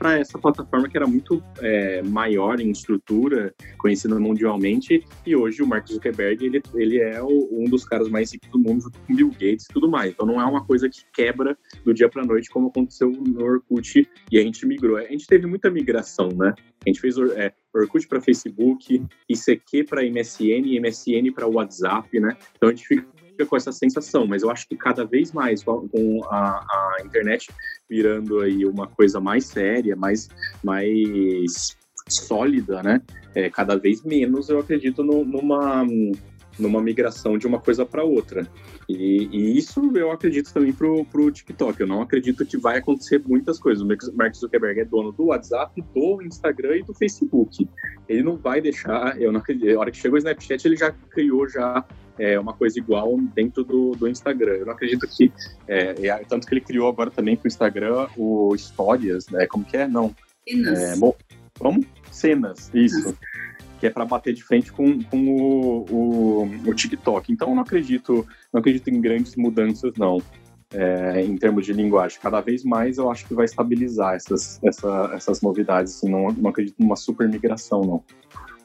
para essa plataforma que era muito é, maior em estrutura, conhecida mundialmente, e hoje o Mark Zuckerberg ele, ele é o, um dos caras mais ricos do mundo, junto com Bill Gates e tudo mais. Então não é uma coisa que quebra do dia para noite, como aconteceu no Orkut, e a gente migrou. A gente teve muita migração, né? A gente fez é, Orkut para Facebook, ICQ para MSN, MSN para WhatsApp, né? Então a gente fica com essa sensação, mas eu acho que cada vez mais com a, a internet virando aí uma coisa mais séria, mais, mais sólida, né? É, cada vez menos eu acredito no, numa, numa migração de uma coisa para outra. E, e, isso eu acredito também pro, pro TikTok. Eu não acredito que vai acontecer muitas coisas. O Mark Zuckerberg é dono do WhatsApp, do Instagram e do Facebook. Ele não vai deixar. Eu não acredito. A hora que chegou o Snapchat, ele já criou já é, uma coisa igual dentro do, do Instagram. Eu não acredito que. É, é, tanto que ele criou agora também pro Instagram o Stories, né? Como que é? Não. Cenas. É, como? Cenas, isso. que é para bater de frente com, com o, o, o, TikTok. Então, eu não acredito, não acredito em grandes mudanças, não. É, em termos de linguagem. Cada vez mais eu acho que vai estabilizar essas, essa, essas novidades. Assim, não, não acredito numa super migração, não.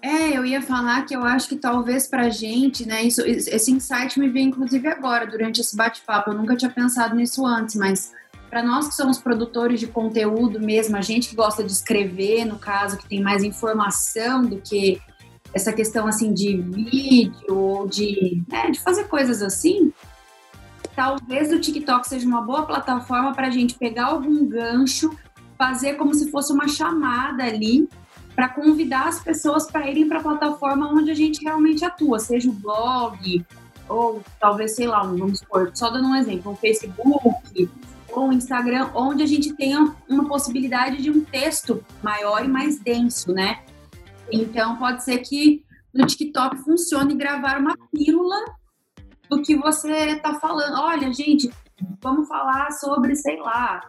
É, eu ia falar que eu acho que talvez pra gente, né, isso, esse insight me veio inclusive agora, durante esse bate-papo. Eu nunca tinha pensado nisso antes, mas para nós que somos produtores de conteúdo mesmo, a gente que gosta de escrever, no caso, que tem mais informação do que essa questão assim de vídeo ou de, né, de fazer coisas assim, talvez o TikTok seja uma boa plataforma para a gente pegar algum gancho, fazer como se fosse uma chamada ali para convidar as pessoas para irem para a plataforma onde a gente realmente atua, seja o blog, ou talvez, sei lá, vamos supor, só dando um exemplo, o Facebook, ou o Instagram, onde a gente tenha uma possibilidade de um texto maior e mais denso, né? Então, pode ser que no TikTok funcione gravar uma pílula do que você está falando. Olha, gente, vamos falar sobre, sei lá,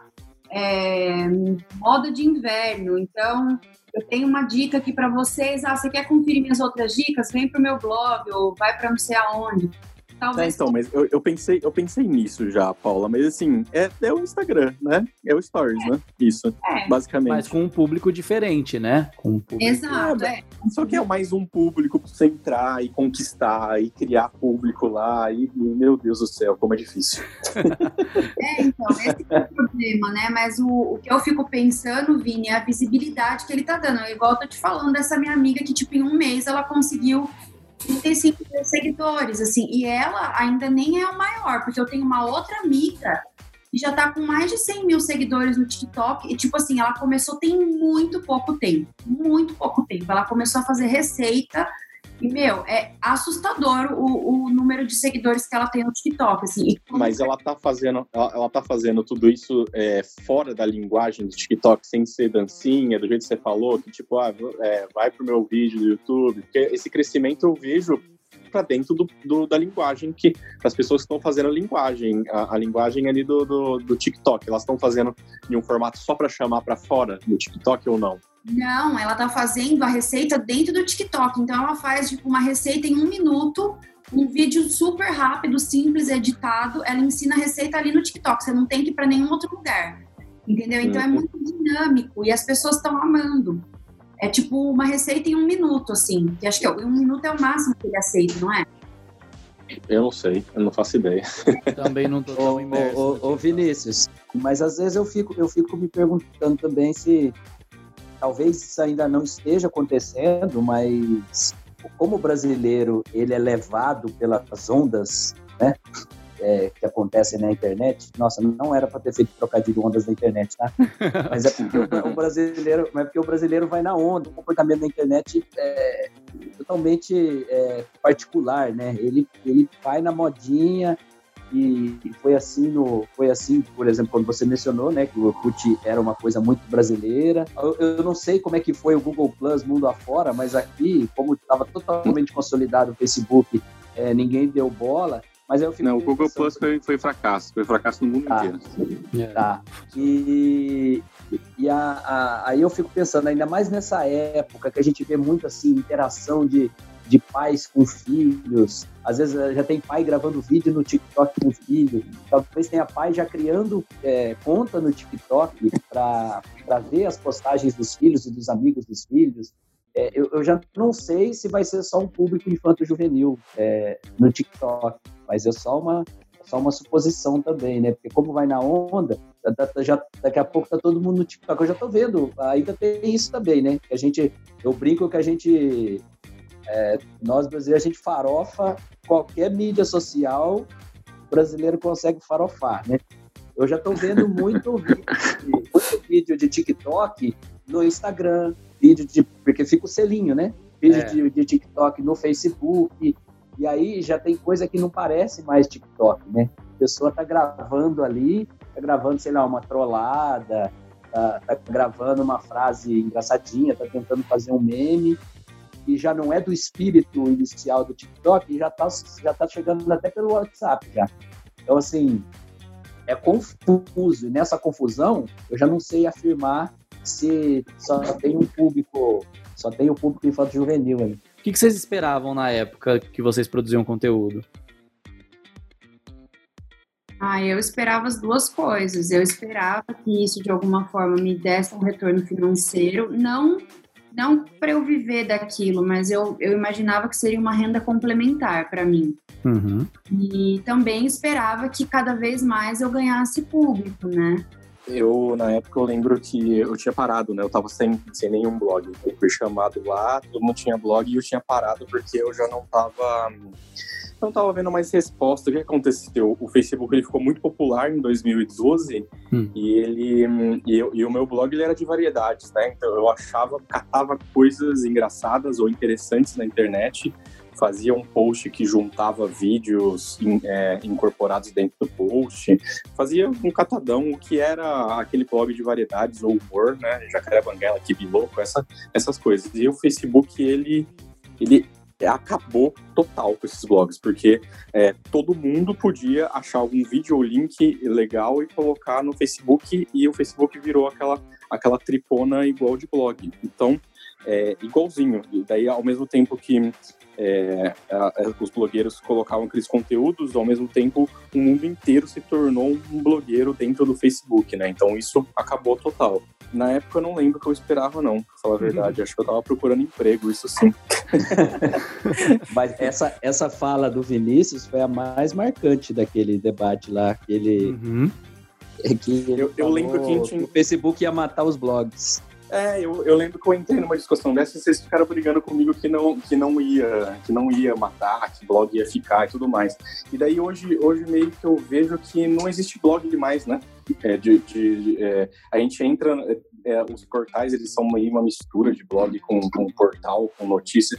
é, moda de inverno. Então, eu tenho uma dica aqui para vocês. Ah, você quer conferir minhas outras dicas? Vem para o meu blog ou vai para não sei aonde. Talvez. É, então, mas eu, eu, pensei, eu pensei nisso já, Paula. Mas assim, é, é o Instagram, né? É o Stories, é. né? Isso, é. basicamente. Mas com um público diferente, né? Com um público... Exato, é. Só que é mais um público pra você entrar e conquistar e criar público lá. E, e meu Deus do céu, como é difícil. é, então, esse é o problema, né? Mas o, o que eu fico pensando, Vini, é a visibilidade que ele tá dando. Igual eu tô te falando dessa minha amiga que, tipo, em um mês ela conseguiu 35 mil seguidores, assim, e ela ainda nem é o maior, porque eu tenho uma outra amiga que já tá com mais de 100 mil seguidores no TikTok, e tipo assim, ela começou tem muito pouco tempo, muito pouco tempo, ela começou a fazer receita e, meu, é assustador o, o número de seguidores que ela tem no TikTok, assim. Mas ela tá fazendo, ela, ela tá fazendo tudo isso é, fora da linguagem do TikTok, sem ser dancinha, do jeito que você falou, que tipo, ah, é, vai pro meu vídeo do YouTube, porque esse crescimento eu vejo para dentro do, do, da linguagem que as pessoas estão fazendo a linguagem, a, a linguagem ali do, do, do TikTok, elas estão fazendo em um formato só para chamar para fora do TikTok ou não? Não, ela tá fazendo a receita dentro do TikTok. Então ela faz tipo uma receita em um minuto, um vídeo super rápido, simples, editado. Ela ensina a receita ali no TikTok. Você não tem que ir para nenhum outro lugar. Entendeu? Então é uhum. muito dinâmico e as pessoas estão amando. É tipo uma receita em um minuto, assim. Que acho que é um minuto é o máximo que ele aceita, não é? Eu não sei, eu não faço ideia. Também não tô tão imerso. Ô, ô, ô, Vinícius, mas às vezes eu fico, eu fico me perguntando também se talvez isso ainda não esteja acontecendo, mas como o brasileiro ele é levado pelas ondas, né? É, que acontecem na internet. Nossa, não era para ter feito trocadilho ondas na internet, tá? Mas é porque o, o, brasileiro, mas é porque o brasileiro vai na onda. O comportamento da internet é totalmente é, particular, né? Ele ele vai na modinha e, foi assim no foi assim por exemplo quando você mencionou né que o Orkut era uma coisa muito brasileira eu, eu não sei como é que foi o Google Plus mundo afora mas aqui como estava totalmente consolidado o Facebook é, ninguém deu bola mas eu Não, o Google Plus foi, foi fracasso, foi fracasso no mundo tá. inteiro. É. Tá. E, e a, a, aí eu fico pensando, ainda mais nessa época que a gente vê muito assim, interação de de pais com filhos. Às vezes já tem pai gravando vídeo no TikTok com filho. Talvez tenha pai já criando é, conta no TikTok para ver as postagens dos filhos e dos amigos dos filhos. É, eu, eu, já não sei se vai ser só um público infanto-juvenil é, no TikTok, mas é só uma, só uma suposição também, né? Porque como vai na onda, já, daqui a pouco tá todo mundo no TikTok. Eu já tô vendo, ainda tem isso também, né? A gente, eu brinco que a gente é, nós brasileiros, a gente farofa qualquer mídia social, brasileiro consegue farofar, né? Eu já estou vendo muito vídeo, muito vídeo de TikTok no Instagram, vídeo de. Porque fica o selinho, né? Vídeo é. de, de, TikTok no Facebook. E aí já tem coisa que não parece mais TikTok, né? A pessoa tá gravando ali, tá gravando, sei lá, uma trollada, tá, tá gravando uma frase engraçadinha, tá tentando fazer um meme que já não é do espírito inicial do TikTok, já está já tá chegando até pelo WhatsApp já. Então, assim, é confuso. E nessa confusão, eu já não sei afirmar se só tem um público Só tem o público infanto juvenil ali. O que, que vocês esperavam na época que vocês produziam conteúdo? Ah, eu esperava as duas coisas. Eu esperava que isso de alguma forma me desse um retorno financeiro, não não para eu viver daquilo, mas eu, eu imaginava que seria uma renda complementar para mim. Uhum. E também esperava que cada vez mais eu ganhasse público, né? Eu, na época, eu lembro que eu tinha parado, né? Eu tava sem, sem nenhum blog. Eu fui chamado lá, todo mundo tinha blog e eu tinha parado porque eu já não tava não estava vendo mais resposta. O que aconteceu? O Facebook ele ficou muito popular em 2012 hum. e ele e, eu, e, o meu blog ele era de variedades, né? Então eu achava, catava coisas engraçadas ou interessantes na internet, fazia um post que juntava vídeos in, é, incorporados dentro do post, fazia um catadão o que era aquele blog de variedades ou humor, né? Jacaré Banguela, que louco, essa, essas coisas. E o Facebook ele ele acabou total com esses blogs, porque é, todo mundo podia achar algum vídeo ou link legal e colocar no Facebook, e o Facebook virou aquela, aquela tripona igual de blog. Então, é, igualzinho. E daí, ao mesmo tempo que é, a, a, os blogueiros colocavam aqueles conteúdos, ao mesmo tempo o mundo inteiro se tornou um blogueiro dentro do Facebook, né? Então isso acabou total. Na época eu não lembro o que eu esperava, não, pra falar a verdade. Uhum. Acho que eu tava procurando emprego, isso sim. Mas essa, essa fala do Vinícius foi a mais marcante daquele debate lá, aquele. Uhum. Que eu, eu lembro que, gente... o Facebook ia matar os blogs. É, eu, eu lembro que eu entrei numa discussão dessa e vocês ficaram brigando comigo que não, que não ia que não ia matar, que blog ia ficar e tudo mais. E daí hoje, hoje meio que eu vejo que não existe blog demais, né? É, de, de, de é, a gente entra, é, os portais eles são meio uma mistura de blog com, com portal, com notícia.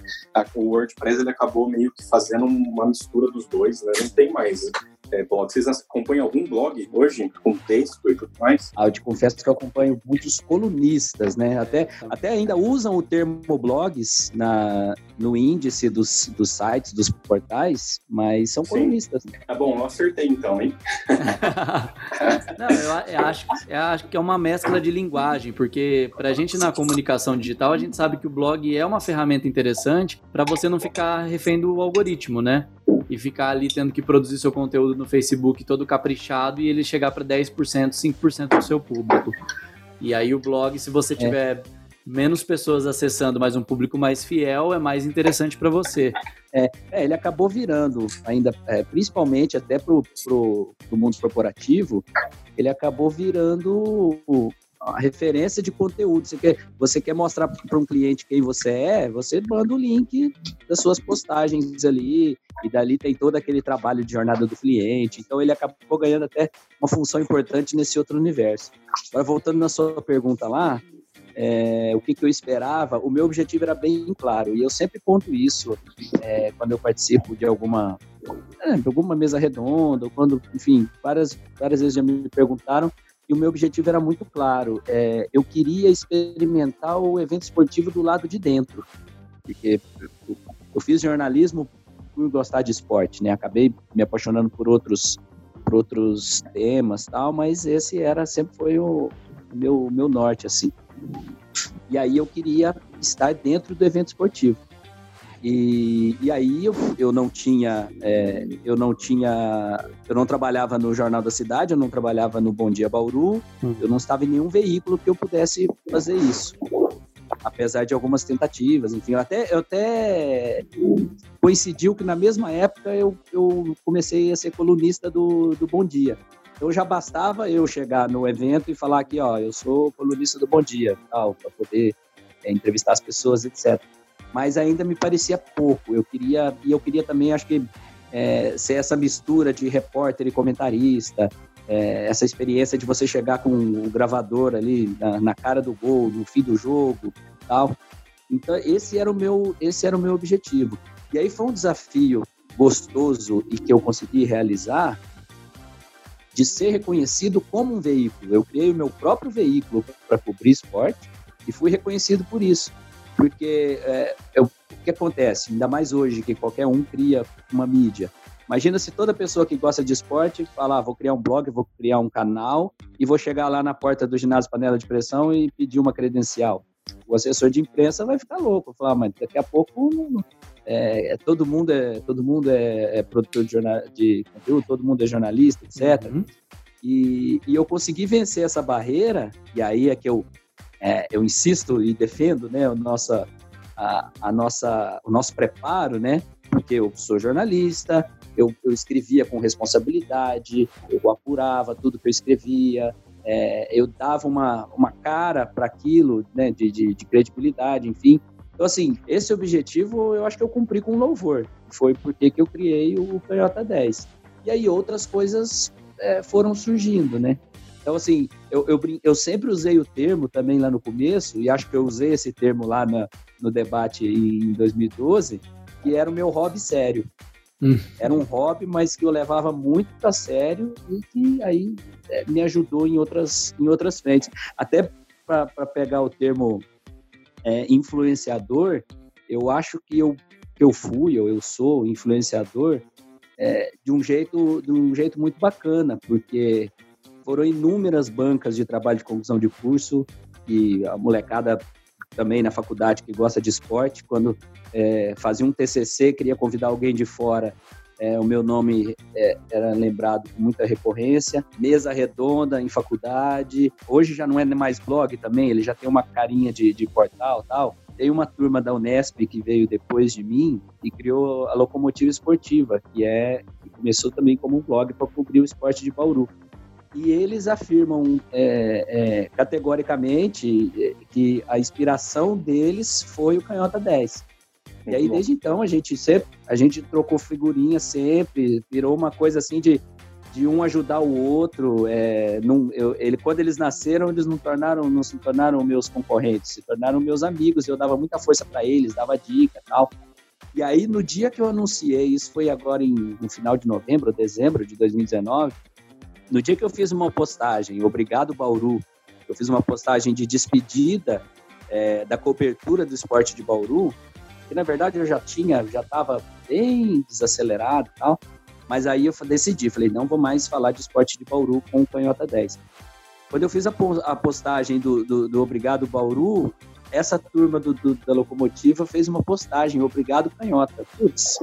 O WordPress ele acabou meio que fazendo uma mistura dos dois, né? Não tem mais é, blog. Vocês acompanham algum blog hoje, com texto e tudo mais? Ah, eu te confesso que eu acompanho muitos colunistas, né? Até, até ainda usam o termo blogs na, no índice dos, dos sites, dos portais, mas são Sim. colunistas. Tá bom, eu acertei então, hein? Não, eu, eu, acho, eu acho que é uma mescla de linguagem, porque pra gente na comunicação digital, a gente sabe que o blog é uma ferramenta interessante para você não ficar refém do algoritmo, né? E ficar ali tendo que produzir seu conteúdo no Facebook todo caprichado e ele chegar para 10%, 5% do seu público. E aí o blog, se você é. tiver é. menos pessoas acessando, mas um público mais fiel, é mais interessante para você. É, é, ele acabou virando ainda, é, principalmente até pro, pro, pro mundo corporativo, ele acabou virando a referência de conteúdo. Você quer, você quer mostrar para um cliente quem você é, você manda o link das suas postagens ali, e dali tem todo aquele trabalho de jornada do cliente. Então ele acabou ganhando até uma função importante nesse outro universo. Agora, voltando na sua pergunta lá, é, o que, que, eu esperava, o meu objetivo era bem claro, e eu sempre conto isso é, quando eu participo de alguma, é, alguma mesa redonda, ou quando, enfim, várias, várias vezes já me perguntaram, e o meu objetivo era muito claro. É, eu queria experimentar o evento esportivo do lado de dentro, porque eu fiz jornalismo por gostar de esporte, né? Acabei me apaixonando por outros, por outros temas, tal, mas esse era sempre foi o, meu, meu norte, assim. E aí eu queria estar dentro do evento esportivo. E, e aí eu, eu não tinha, é, eu não tinha, eu não trabalhava no Jornal da Cidade, eu não trabalhava no Bom Dia Bauru, hum. eu não estava em nenhum veículo que eu pudesse fazer isso. Apesar de algumas tentativas, enfim, eu até, eu até coincidiu que na mesma época eu, eu comecei a ser colunista do, do Bom Dia. Então já bastava eu chegar no evento e falar aqui, ó, eu sou colunista do Bom Dia, tal, para poder é, entrevistar as pessoas, etc mas ainda me parecia pouco. Eu queria, e eu queria também, acho que, é, ser essa mistura de repórter e comentarista, é, essa experiência de você chegar com o gravador ali na, na, cara do gol, no fim do jogo, tal. Então esse era o meu, esse era o meu objetivo. E aí foi um desafio gostoso e que eu consegui realizar de ser reconhecido como um veículo. Eu criei o meu próprio veículo para cobrir esporte e fui reconhecido por isso porque é, é, o que acontece, ainda mais hoje, que qualquer um cria uma mídia. Imagina se toda pessoa que gosta de esporte falar, ah, vou criar um blog, vou criar um canal e vou chegar lá na porta do ginásio panela de pressão e pedir uma credencial. o assessor de imprensa vai ficar louco, falar, ah, mas daqui a pouco é, todo mundo é todo mundo é, é produtor de, jornal, de, conteúdo, todo mundo é jornalista, etc. Uhum. E, e, eu consegui vencer essa barreira, e aí é que eu, é, eu insisto e defendo né, a nossa, a, a, nossa, o nosso preparo, né? Porque eu sou jornalista, eu, eu escrevia com responsabilidade, eu apurava tudo que eu escrevia, é, eu dava uma, uma cara para aquilo, né, de, de, de, credibilidade, enfim. Então, assim, esse objetivo eu acho que eu cumpri com louvor. Foi porque que eu criei o Canhota 10. E aí outras coisas é, foram surgindo, né? Então, assim, eu, eu, eu, sempre usei o termo também lá no começo, e acho que eu usei esse termo lá na, no debate em 2012, que era o meu hobby sério. Hum. Era um hobby, mas que eu levava muito a sério e que aí é, me ajudou em outras, em outras frentes. Até para pegar o termo é, influenciador, eu acho que eu, que eu fui, ou eu sou influenciador, é, de, um jeito, de um jeito muito bacana, porque foram inúmeras bancas de trabalho de conclusão de curso e a molecada também na faculdade que gosta de esporte, quando é, fazia um TCC, queria convidar alguém de fora, é, o meu nome é, era lembrado com muita recorrência. Mesa redonda em faculdade. Hoje já não é mais blog também, ele já tem uma carinha de, de portal tal. Tem uma turma da Unesp que veio depois de mim e criou a Locomotiva Esportiva, que é que começou também como um blog para cobrir o esporte de Bauru e eles afirmam é, é, categoricamente é, que a inspiração deles foi o Canhota 10. Muito e aí, bom. desde então, a gente sempre, a gente trocou figurinha sempre, virou uma coisa assim de, de um ajudar o outro. É, num, eu, ele, quando eles nasceram, eles não, tornaram, não se tornaram meus concorrentes, se tornaram meus amigos. Eu dava muita força para eles, dava dica tal. E aí, no dia que eu anunciei, isso foi agora em, no final de novembro, dezembro de 2019, no dia que eu fiz uma postagem, obrigado Bauru, eu fiz uma postagem de despedida é, da cobertura do esporte de Bauru, que na verdade eu já tinha, já estava bem desacelerado e tal, mas aí eu decidi, falei, não vou mais falar de esporte de Bauru com o Canhota 10. Quando eu fiz a, postagem do, do, do Obrigado Bauru, essa turma do, do, da locomotiva fez uma postagem, Obrigado Canhota. Putz,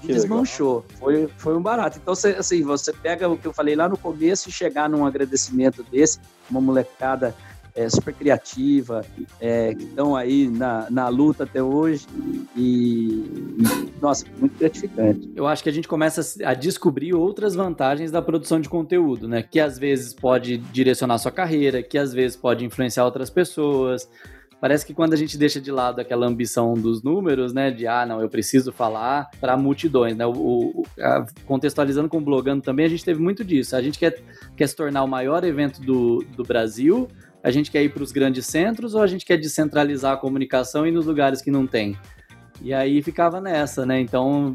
que desmanchou. Foi, foi um barato. Então, você, assim, você pega o que eu falei lá no começo e chegar num agradecimento desse, uma molecada é, super criativa, é, que estão aí na, na luta até hoje. E, nossa, muito gratificante. Eu acho que a gente começa a descobrir outras vantagens da produção de conteúdo, né? Que às vezes pode direcionar sua carreira, que às vezes pode influenciar outras pessoas Parece que quando a gente deixa de lado aquela ambição dos números, né, de ah, não, eu preciso falar para multidões, né, o, o a, contextualizando com o blogando também, a gente teve muito disso. A gente quer, quer se tornar o maior evento do, do Brasil, a gente quer ir para os grandes centros ou a gente quer descentralizar a comunicação e nos lugares que não tem? E aí ficava nessa, né? Então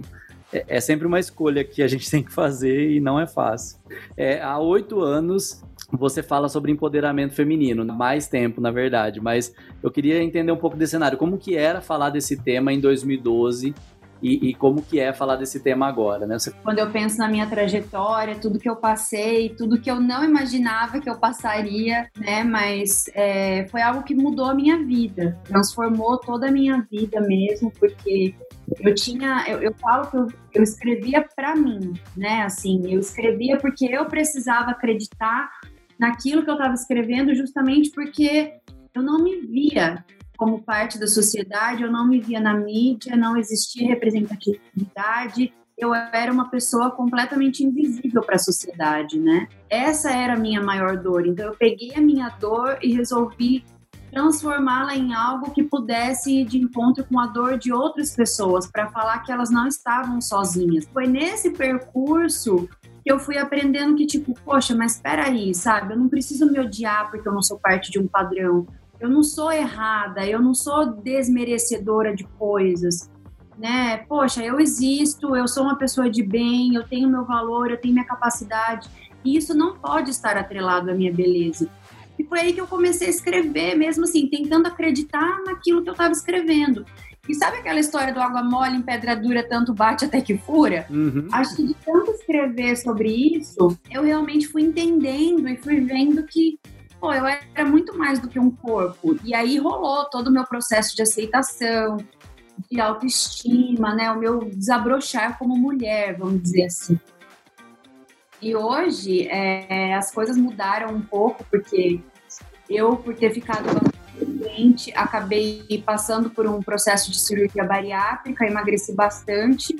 é, é sempre uma escolha que a gente tem que fazer e não é fácil. É, há oito anos você fala sobre empoderamento feminino, mais tempo, na verdade, mas eu queria entender um pouco desse cenário. Como que era falar desse tema em 2012 e, e, como que é falar desse tema agora, né? Você... Quando eu penso na minha trajetória, tudo que eu passei, tudo que eu não imaginava que eu passaria, né? Mas é, foi algo que mudou a minha vida, transformou toda a minha vida mesmo, porque eu tinha, eu, eu falo que eu, eu escrevia para mim, né? Assim, eu escrevia porque eu precisava acreditar naquilo que eu estava escrevendo, justamente porque eu não me via como parte da sociedade, eu não me via na mídia, não existia representatividade, eu era uma pessoa completamente invisível para a sociedade, né? Essa era a minha maior dor. Então eu peguei a minha dor e resolvi transformá-la em algo que pudesse ir de encontro com a dor de outras pessoas, para falar que elas não estavam sozinhas. Foi nesse percurso eu fui aprendendo que, tipo, poxa, mas peraí, sabe? Eu não preciso me odiar porque eu não sou parte de um padrão. Eu não sou errada, eu não sou desmerecedora de coisas, né? Poxa, eu existo, eu sou uma pessoa de bem, eu tenho meu valor, eu tenho minha capacidade. E isso não pode estar atrelado à minha beleza. E foi aí que eu comecei a escrever, mesmo assim, tentando acreditar naquilo que eu estava escrevendo. E sabe aquela história do água mole em pedra dura, tanto bate até que fura? Uhum. Acho que de tanto escrever sobre isso, eu realmente fui entendendo e fui vendo que, pô, eu era muito mais do que um corpo. E aí rolou todo o meu processo de aceitação, de autoestima, né? O meu desabrochar como mulher, vamos dizer assim. E hoje é, as coisas mudaram um pouco, porque eu, por ter ficado acabei passando por um processo de cirurgia bariátrica, emagreci bastante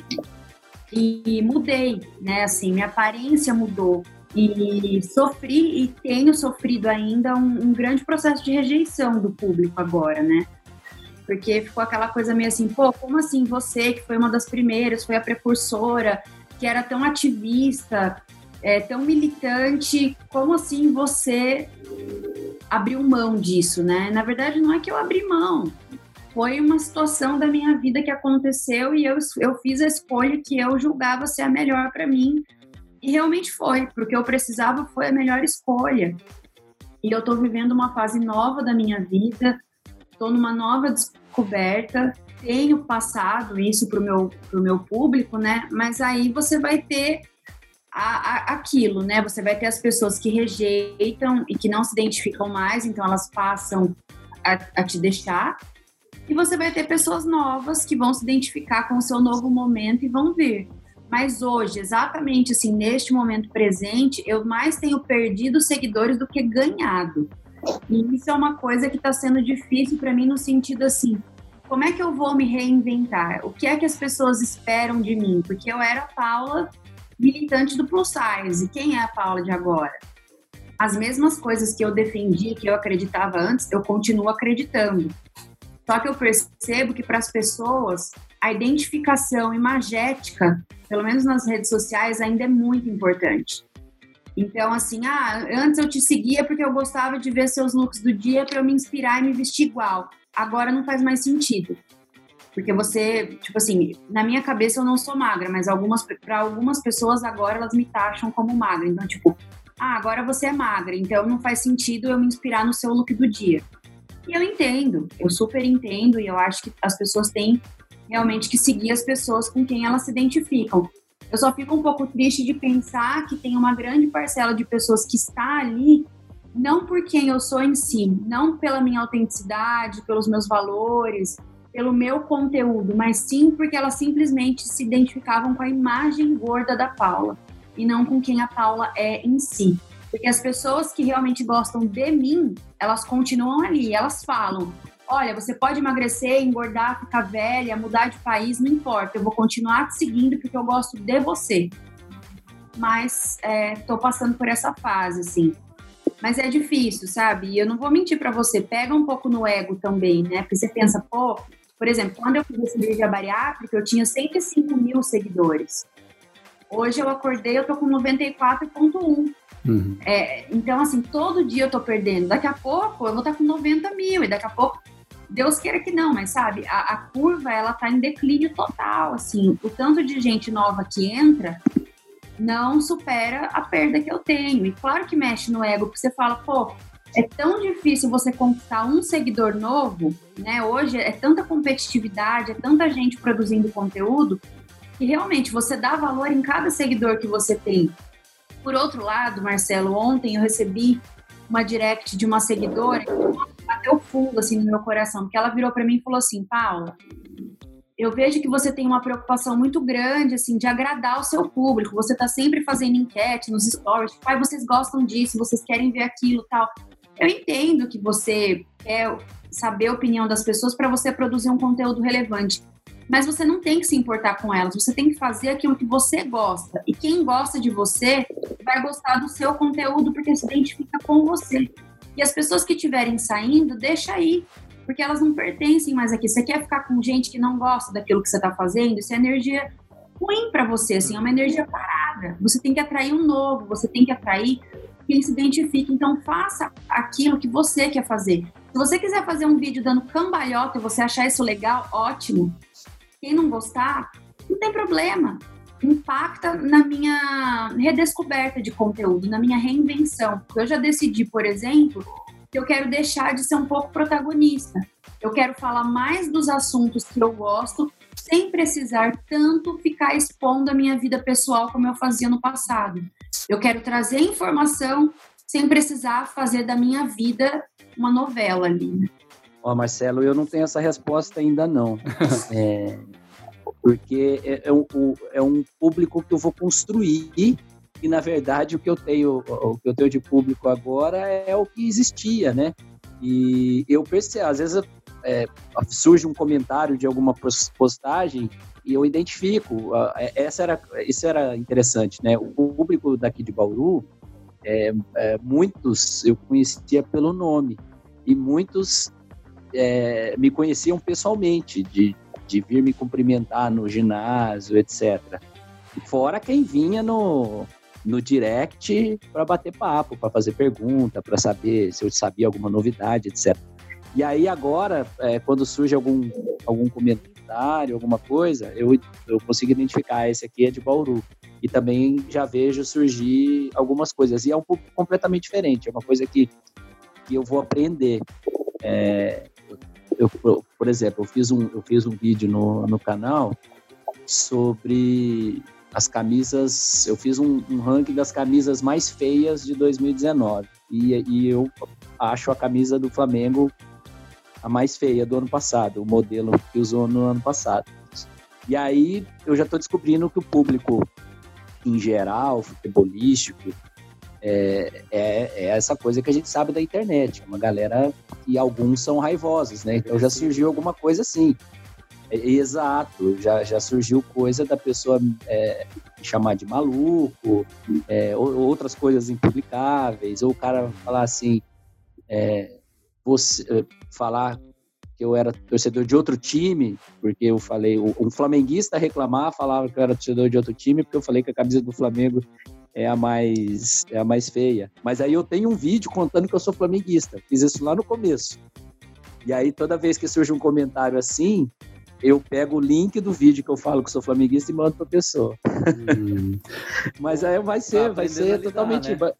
e mudei, né? Assim, minha aparência mudou. E sofri e tenho sofrido ainda um, um grande processo de rejeição do público agora, né? Porque ficou aquela coisa meio assim, pô, como assim você, que foi uma das primeiras, foi a precursora, que era tão ativista, é, tão militante, como assim você abriu mão disso, né? Na verdade, não é que eu abri mão, foi uma situação da minha vida que aconteceu e eu, eu fiz a escolha que eu julgava ser a melhor para mim. E realmente foi, porque eu precisava foi a melhor escolha. E eu estou vivendo uma fase nova da minha vida, estou numa nova descoberta, tenho passado isso para o meu, pro meu público, né? Mas aí você vai ter a, a, aquilo, né? Você vai ter as pessoas que rejeitam e que não se identificam mais, então elas passam a, a te deixar. E você vai ter pessoas novas que vão se identificar com o seu novo momento e vão vir. Mas hoje, exatamente assim, neste momento presente, eu mais tenho perdido seguidores do que ganhado. E isso é uma coisa que está sendo difícil para mim no sentido assim, como é que eu vou me reinventar? O que é que as pessoas esperam de mim? Porque eu era a Paula militante do plus size. Quem é a Paula de agora? As mesmas coisas que eu defendi, que eu acreditava antes, eu continuo acreditando. Só que eu percebo que para as pessoas a identificação imagética, pelo menos nas redes sociais, ainda é muito importante. Então, assim, ah, antes eu te seguia porque eu gostava de ver seus looks do dia para eu me inspirar e me vestir igual. Agora não faz mais sentido. Porque você, tipo assim, na minha cabeça eu não sou magra, mas algumas para algumas pessoas agora elas me taxam como magra. Então, tipo, ah, agora você é magra, então não faz sentido eu me inspirar no seu look do dia. E eu entendo, eu super entendo e eu acho que as pessoas têm realmente que seguir as pessoas com quem elas se identificam. Eu só fico um pouco triste de pensar que tem uma grande parcela de pessoas que está ali não por quem eu sou em si, não pela minha autenticidade, pelos meus valores, pelo meu conteúdo, mas sim porque elas simplesmente se identificavam com a imagem gorda da Paula e não com quem a Paula é em si. Porque as pessoas que realmente gostam de mim, elas continuam ali, elas falam: olha, você pode emagrecer, engordar, ficar velha, mudar de país, não importa, eu vou continuar te seguindo porque eu gosto de você. Mas estou é, passando por essa fase, assim. Mas é difícil, sabe? E eu não vou mentir para você, pega um pouco no ego também, né? Porque você pensa, pô, por exemplo, quando eu fiz a cirurgia bariátrica, eu tinha 105 mil seguidores. Hoje eu acordei, eu tô com 94,1. Uhum. É, então, assim, todo dia eu tô perdendo. Daqui a pouco eu vou estar com 90 mil, e daqui a pouco, Deus queira que não, mas sabe, a, a curva ela tá em declínio total. Assim, o tanto de gente nova que entra não supera a perda que eu tenho. E claro que mexe no ego, porque você fala, pô, é tão difícil você conquistar um seguidor novo, né? Hoje é tanta competitividade, é tanta gente produzindo conteúdo, que realmente você dá valor em cada seguidor que você tem. Por outro lado, Marcelo, ontem eu recebi uma direct de uma seguidora que bateu fundo assim no meu coração, porque ela virou para mim e falou assim: "Paula, eu vejo que você tem uma preocupação muito grande assim de agradar o seu público. Você está sempre fazendo enquete nos stories, pai, vocês gostam disso, vocês querem ver aquilo, tal. Eu entendo que você quer saber a opinião das pessoas para você produzir um conteúdo relevante mas você não tem que se importar com elas, você tem que fazer aquilo que você gosta. E quem gosta de você vai gostar do seu conteúdo porque se identifica com você. E as pessoas que estiverem saindo, deixa aí, porque elas não pertencem mais aqui. Você quer ficar com gente que não gosta daquilo que você está fazendo? Isso é energia ruim para você, assim, é uma energia parada. Você tem que atrair um novo, você tem que atrair quem se identifica. Então, faça aquilo que você quer fazer. Se você quiser fazer um vídeo dando cambalhota e você achar isso legal, ótimo. Quem não gostar, não tem problema. Impacta na minha redescoberta de conteúdo, na minha reinvenção. Eu já decidi, por exemplo, que eu quero deixar de ser um pouco protagonista. Eu quero falar mais dos assuntos que eu gosto, sem precisar tanto ficar expondo a minha vida pessoal como eu fazia no passado. Eu quero trazer informação sem precisar fazer da minha vida uma novela ali. Né? Ó, Marcelo, eu não tenho essa resposta ainda não. é, porque é, é, um, é um público que eu vou construir e na verdade o que eu tenho o que eu tenho de público agora é o que existia, né? E eu percebo, às vezes é, surge um comentário de alguma postagem e eu identifico. É, essa era, isso era interessante, né? O público daqui de Bauru, é, é, muitos eu conhecia pelo nome e muitos é, me conheciam pessoalmente, de, de vir me cumprimentar no ginásio, etc. Fora quem vinha no, no direct para bater papo, para fazer pergunta, para saber se eu sabia alguma novidade, etc. E aí agora, é, quando surge algum, algum comentário, alguma coisa, eu, eu consigo identificar, esse aqui é de Bauru. E também já vejo surgir algumas coisas. E é um pouco completamente diferente, é uma coisa que, que eu vou aprender. É, eu, por exemplo, eu fiz um, eu fiz um vídeo no, no canal sobre as camisas. Eu fiz um, um, ranking das camisas mais feias de 2019. E, e eu acho a camisa do Flamengo a mais feia do ano passado, o modelo que usou no ano passado. E aí eu já estou descobrindo que o público em geral, futebolístico, é, é, é, essa coisa que a gente sabe da internet. Uma galera e alguns são raivosos, né? Então já surgiu alguma coisa assim. É, exato, já, já surgiu coisa da pessoa é, chamar de maluco, é, outras coisas impublicáveis, ou o cara falar assim, é, você falar que eu era torcedor de outro time, porque eu falei, um flamenguista reclamar, falava que eu era torcedor de outro time, porque eu falei que a camisa do Flamengo é a mais é a mais feia. Mas aí eu tenho um vídeo contando que eu sou flamenguista. Fiz isso lá no começo. E aí toda vez que surge um comentário assim, eu pego o link do vídeo que eu falo que sou flamenguista e mando para a pessoa. Hum. mas aí vai ser, tá vai ser lidar, totalmente. Né?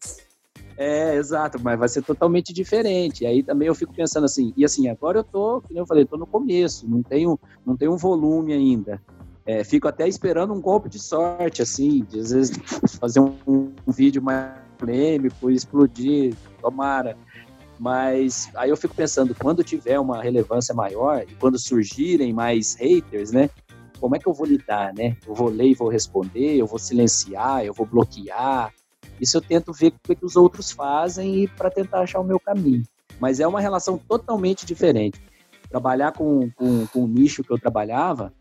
É, exato, mas vai ser totalmente diferente. Aí também eu fico pensando assim, e assim, agora eu tô, como eu falei, tô no começo, não tenho, não tenho um volume ainda. É, fico até esperando um golpe de sorte, assim, de às vezes fazer um, um vídeo mais polêmico explodir, tomara. Mas aí eu fico pensando, quando tiver uma relevância maior e quando surgirem mais haters, né? Como é que eu vou lidar, né? Eu vou ler e vou responder, eu vou silenciar, eu vou bloquear. Isso eu tento ver o que, os outros fazem e para tentar achar o meu caminho. Mas é uma relação totalmente diferente. Trabalhar com, com, com o nicho que eu trabalhava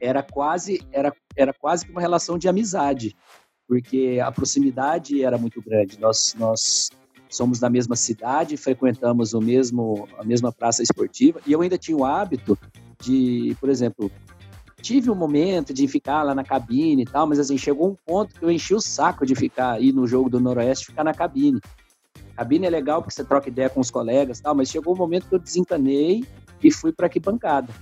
era quase era, era quase uma relação de amizade, porque a proximidade era muito grande. Nós, nós somos da mesma cidade, frequentamos o mesmo, a mesma praça esportiva, e eu ainda tinha o hábito de, por exemplo, tive um momento de ficar lá na cabine e tal, mas assim, chegou um ponto que eu enchi o saco de ficar aí no jogo do Noroeste, ficar na cabine. cabine é legal porque você troca ideia com os colegas e tal, mas chegou um momento que eu desencanei e fui para que bancada.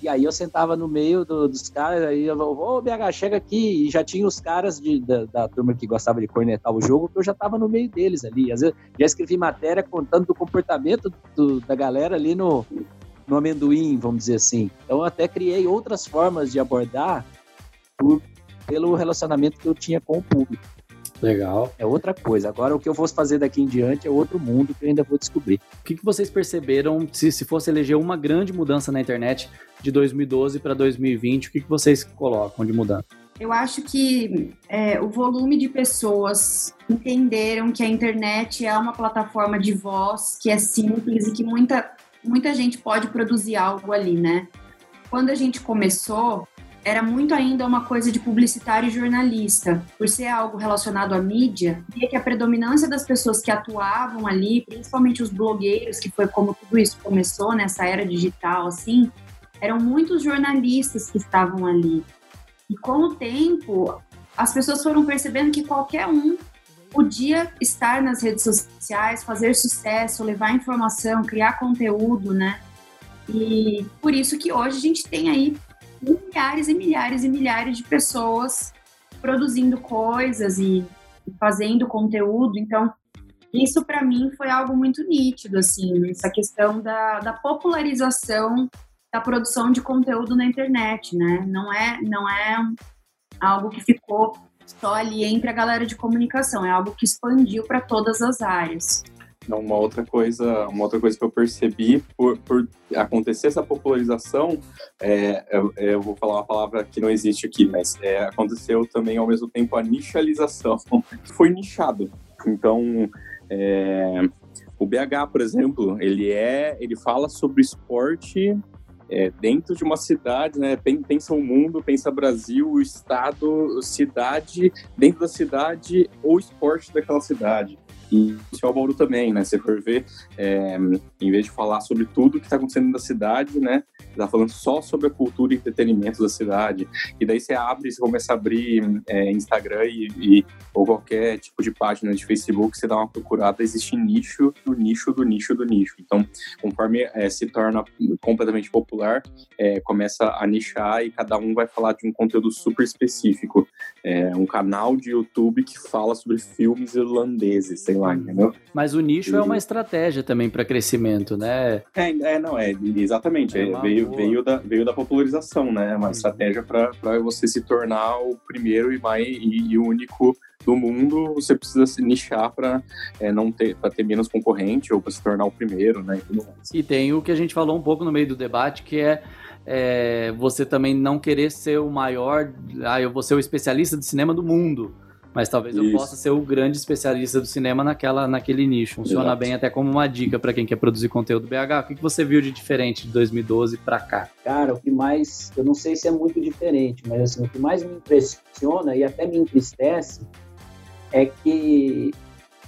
E aí eu sentava no meio do, dos caras, aí eu vou, ô BH, chega aqui. E já tinha os caras de, da, da, turma que gostava de cornetar o jogo, que eu já tava no meio deles ali. Às vezes já escrevi matéria contando do comportamento do, da galera ali no, no amendoim, vamos dizer assim. Então eu até criei outras formas de abordar por, pelo relacionamento que eu tinha com o público. Legal. É outra coisa. Agora, o que eu vou fazer daqui em diante é outro mundo que eu ainda vou descobrir. O que, que vocês perceberam, se, se fosse eleger uma grande mudança na internet de 2012 para 2020, o que, que vocês colocam de mudança? Eu acho que é, o volume de pessoas entenderam que a internet é uma plataforma de voz que é simples e que muita, muita gente pode produzir algo ali, né? Quando a gente começou, era muito ainda uma coisa de publicitário e jornalista. Por ser algo relacionado à mídia, via que a predominância das pessoas que atuavam ali, principalmente os blogueiros, que foi como tudo isso começou nessa era digital, assim, eram muitos jornalistas que estavam ali. E com o tempo, as pessoas foram percebendo que qualquer um podia estar nas redes sociais, fazer sucesso, levar informação, criar conteúdo, né? E por isso que hoje a gente tem aí milhares e milhares e milhares de pessoas produzindo coisas e fazendo conteúdo. Então, isso para mim foi algo muito nítido, assim, essa questão da, da popularização da produção de conteúdo na internet, né? Não é, não é algo que ficou só ali entre a galera de comunicação, é algo que expandiu para todas as áreas. Uma outra coisa, uma outra coisa que eu percebi por, por acontecer essa popularização, é, eu, eu, vou falar uma palavra que não existe aqui, mas é, aconteceu também ao mesmo tempo a nichalização. Foi nichado. Então, é, o BH, por exemplo, ele é, ele fala sobre esporte é, dentro de uma cidade, né? Pensa o mundo, pensa Brasil, o estado, cidade, dentro da cidade, ou esporte daquela cidade. E o São Paulo também, né? Se for ver, é, em vez de falar sobre tudo que está acontecendo na cidade, né? Tá falando só sobre a cultura e entretenimento da cidade. E daí você abre, você começa a abrir é, Instagram e, e, ou qualquer tipo de página de Facebook, você dá uma procurada, existe nicho do nicho do nicho do nicho. Então, conforme é, se torna completamente popular, é, começa a nichar e cada um vai falar de um conteúdo super específico. É, um canal de YouTube que fala sobre filmes irlandeses, sei lá, entendeu? Mas o nicho é e... é uma estratégia também para crescimento, né? É, é, não, é, exatamente. É, veio, veio, da, veio da popularização, né? Uma uhum. estratégia para você se tornar o primeiro e, mais, e, e único do mundo, você precisa se nichar para é, não ter, para ter menos concorrente ou para se tornar o primeiro, né? E, e tem o que a gente falou um pouco no meio do debate, que é é, você também não querer ser o maior, ah, eu vou ser o especialista de cinema do mundo. Mas talvez Isso. eu possa ser o grande especialista do cinema naquela, naquele nicho. Funciona Exato. bem até como uma dica para quem quer produzir conteúdo BH. O que você viu de diferente de 2012 para cá? Cara, o que mais, eu não sei se é muito diferente, mas assim, o que mais me impressiona e até me entristece é que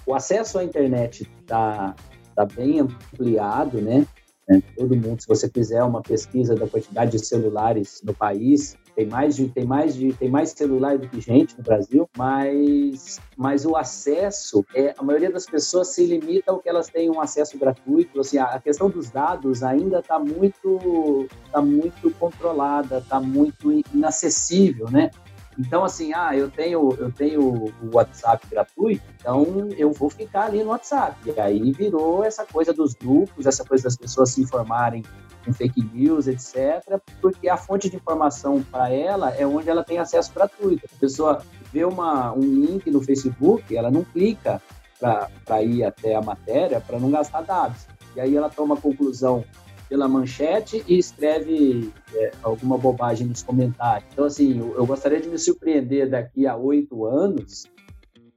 o acesso à internet está tá bem ampliado, né? Né? Todo mundo, se você fizer uma pesquisa da quantidade de celulares no país, tem mais de tem mais de tem mais celular do que gente no Brasil, mas mas o acesso é a maioria das pessoas se limita ao que elas têm um acesso gratuito. Assim, a questão dos dados ainda está muito tá muito controlada, está muito inacessível, né? Então, assim, ah, eu tenho, eu tenho o WhatsApp gratuito, então eu vou ficar ali no WhatsApp. E aí virou essa coisa dos grupos, essa coisa das pessoas se informarem com fake news, etc., porque a fonte de informação para ela é onde ela tem acesso gratuito. A pessoa vê uma, um link no Facebook, ela não clica para ir até a matéria para não gastar dados. E aí ela toma a conclusão pela manchete e escreve é, alguma bobagem nos comentários. Então, assim, eu, eu gostaria de me surpreender daqui a oito anos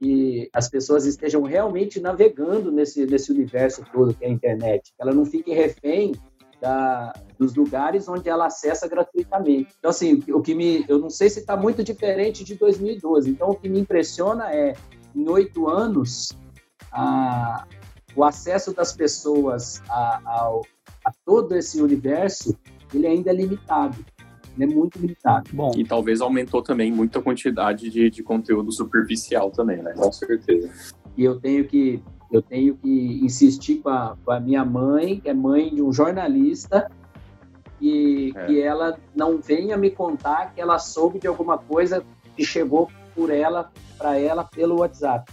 que as pessoas estejam realmente navegando nesse, nesse universo todo que é a internet. Ela não fique refém da, dos lugares onde ela acessa gratuitamente. Então, assim, o que me, eu não sei se está muito diferente de 2012. Então, o que me impressiona é, em oito anos, a, o acesso das pessoas a, ao, a todo esse universo, ele ainda é limitado. Ele é muito limitado. Bom, e talvez aumentou também muito a quantidade de, de conteúdo superficial também, né? Com certeza. E eu tenho que eu tenho que insistir com a, com a minha mãe, que é mãe de um jornalista, e é. que ela não venha me contar que ela soube de alguma coisa que chegou por ela, para ela, pelo WhatsApp.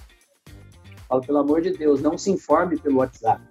Falo, pelo amor de Deus, não se informe pelo WhatsApp.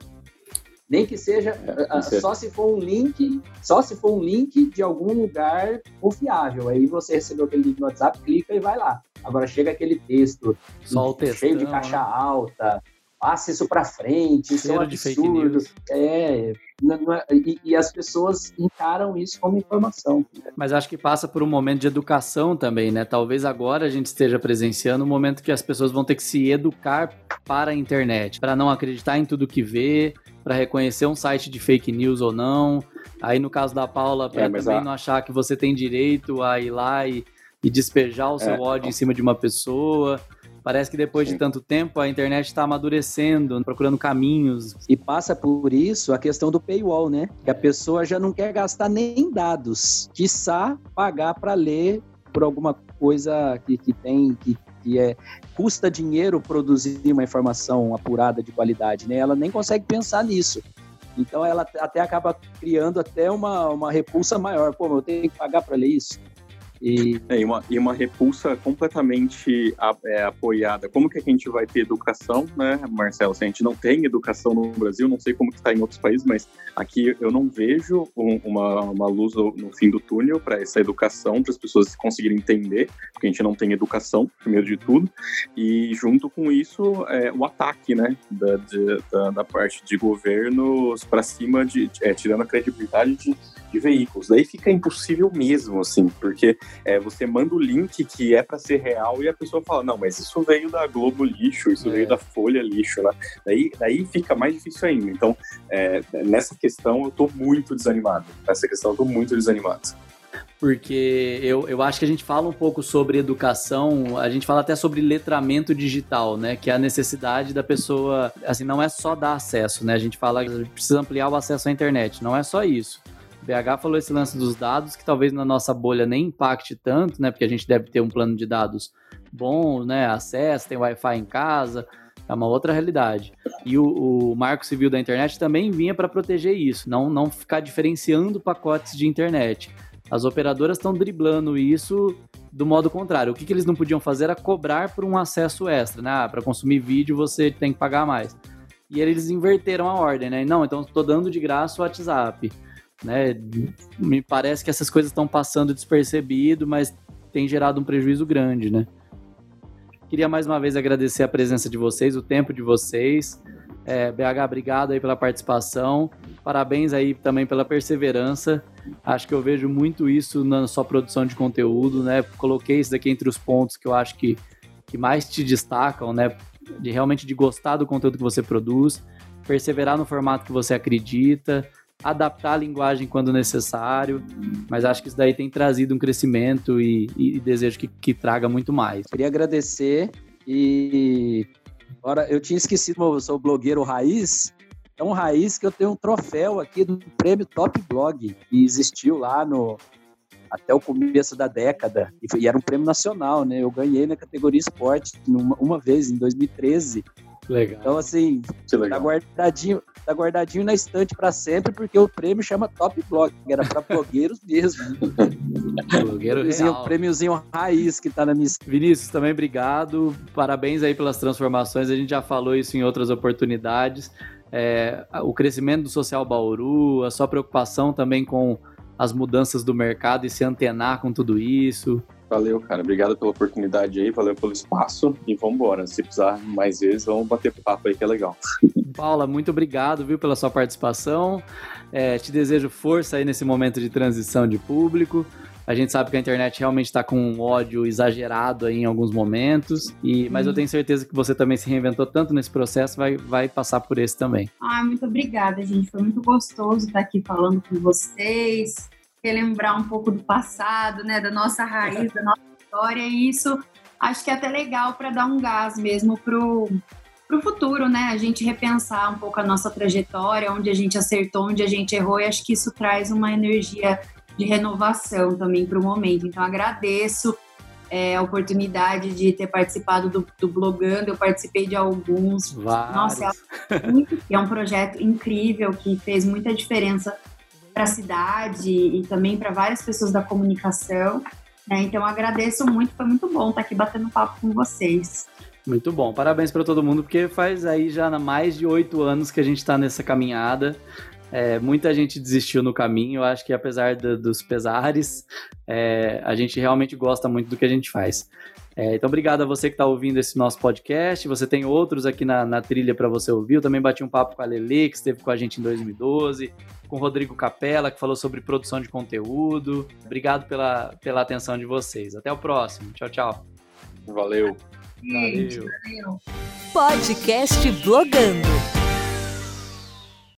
Nem que seja é, só se for um link, só se for um link de algum lugar confiável. Aí você recebeu aquele link no WhatsApp, clica e vai lá. Agora chega aquele texto só textão, cheio de caixa né? alta, passa isso para frente, isso Cheiro é um absurdo. É, é, e, e, as pessoas encaram isso como informação. Mas acho que passa por um momento de educação também, né? Talvez agora a gente esteja presenciando um momento que as pessoas vão ter que se educar para a internet, para não acreditar em tudo que vê, para reconhecer um site de fake news ou não. Aí no caso da Paula, para é, também a... não achar que você tem direito a ir lá e, e despejar o seu é, ódio em cima de uma pessoa. Parece que depois Sim. de tanto tempo a internet está amadurecendo, procurando caminhos. E passa por isso a questão do paywall, né? Que a pessoa já não quer gastar nem dados, quiçá pagar para ler por alguma coisa que, que tem, que que é custa dinheiro produzir uma informação apurada de qualidade, né? Ela nem consegue pensar nisso. Então ela até acaba criando até uma, uma repulsa maior. Pô, eu tenho que pagar para ler isso. E, é, e, uma, e uma repulsa completamente a, é, apoiada. Como que a gente vai ter educação, né, Marcelo? Se a gente não tem educação no Brasil, não sei como está em outros países, mas aqui eu não vejo um, uma, uma luz no, no fim do túnel para essa educação, para as pessoas conseguirem entender, porque a gente não tem educação, primeiro de tudo. E junto com isso, é, o ataque, né, da, de, da, da, parte de governos para cima, de, é, tirando a credibilidade de, de veículos. Daí fica impossível mesmo, assim, porque é, você manda o link que é para ser real e a pessoa fala, não, mas isso veio da Globo lixo, isso é. veio da Folha lixo, né? Daí, daí fica mais difícil ainda. Então, é, nessa questão eu tô muito desanimado. Nessa questão eu tô muito desanimado porque eu, eu acho que a gente fala um pouco sobre educação, a gente fala até sobre letramento digital, né? Que é a necessidade da pessoa, assim, não é só dar acesso, né? A gente fala que precisa ampliar o acesso à internet, não é só isso. BH falou esse lance dos dados, que talvez na nossa bolha nem impacte tanto, né? Porque a gente deve ter um plano de dados bom, né? Acesso, tem Wi-Fi em casa, é uma outra realidade. E o, o Marco Civil da internet também vinha para proteger isso, não, não ficar diferenciando pacotes de internet. As operadoras estão driblando isso do modo contrário. O que, que, eles não podiam fazer era cobrar por um acesso extra, né? Ah, para consumir vídeo você tem que pagar mais. E eles inverteram a ordem, né? Não, então estou dando de graça o WhatsApp. Né? Me parece que essas coisas estão passando despercebido, mas tem gerado um prejuízo grande, né? Queria mais uma vez agradecer a presença de vocês, o tempo de vocês. É, BH, obrigado aí pela participação. Parabéns aí também pela perseverança. Acho que eu vejo muito isso na sua produção de conteúdo, né? Coloquei isso daqui entre os pontos que eu acho que, que mais te destacam, né? De realmente de gostar do conteúdo que você produz, perseverar no formato que você acredita, adaptar a linguagem quando necessário, mas acho que isso daí tem trazido um crescimento e, e desejo que, que traga muito mais. Queria agradecer e agora eu tinha esquecido, eu sou blogueiro raiz, é um raiz que eu tenho um troféu aqui do prêmio Top Blog, que existiu lá no até o começo da década, e, foi, e era um prêmio nacional, né? Eu ganhei na categoria esporte uma, uma vez, em 2013. Legal. Então, assim, tá guardadinho, tá guardadinho na estante para sempre, porque o prêmio chama Top Blog, era para blogueiros mesmo. Blogueiro real. O prêmiozinho raiz que tá na minha Vinícius, também obrigado. Parabéns aí pelas transformações. A gente já falou isso em outras oportunidades. É, o crescimento do Social Bauru, a sua preocupação também com as mudanças do mercado e se antenar com tudo isso. Valeu, cara. Obrigado pela oportunidade aí, valeu pelo espaço e vamos embora. Se precisar mais vezes, vamos bater papo aí que é legal. Paula, muito obrigado, viu, pela sua participação. É, te desejo força aí nesse momento de transição de público. A gente sabe que a internet realmente está com um ódio exagerado aí em alguns momentos, e mas eu tenho certeza que você também se reinventou tanto nesse processo, vai, vai passar por esse também. Ah, muito obrigada, gente. Foi muito gostoso estar aqui falando com vocês relembrar um pouco do passado, né, da nossa raiz, da nossa história, e isso acho que é até legal para dar um gás mesmo pro pro futuro, né? A gente repensar um pouco a nossa trajetória, onde a gente acertou, onde a gente errou, e acho que isso traz uma energia de renovação também para o momento. Então agradeço é, a oportunidade de ter participado do, do Blogando, eu participei de alguns. Vários. Nossa, é, muito, é um projeto incrível que fez muita diferença para a cidade e também para várias pessoas da comunicação. Né? Então, agradeço muito, foi muito bom estar aqui batendo papo com vocês. Muito bom, parabéns para todo mundo, porque faz aí já mais de oito anos que a gente está nessa caminhada. É, muita gente desistiu no caminho, eu acho que apesar do, dos pesares, é, a gente realmente gosta muito do que a gente faz. É, então, obrigado a você que está ouvindo esse nosso podcast. Você tem outros aqui na, na trilha para você ouvir. Eu também bati um papo com a Lele, que esteve com a gente em 2012 com o Rodrigo Capella, que falou sobre produção de conteúdo. Obrigado pela, pela atenção de vocês. Até o próximo. Tchau, tchau. Valeu. Valeu. Podcast Blogando.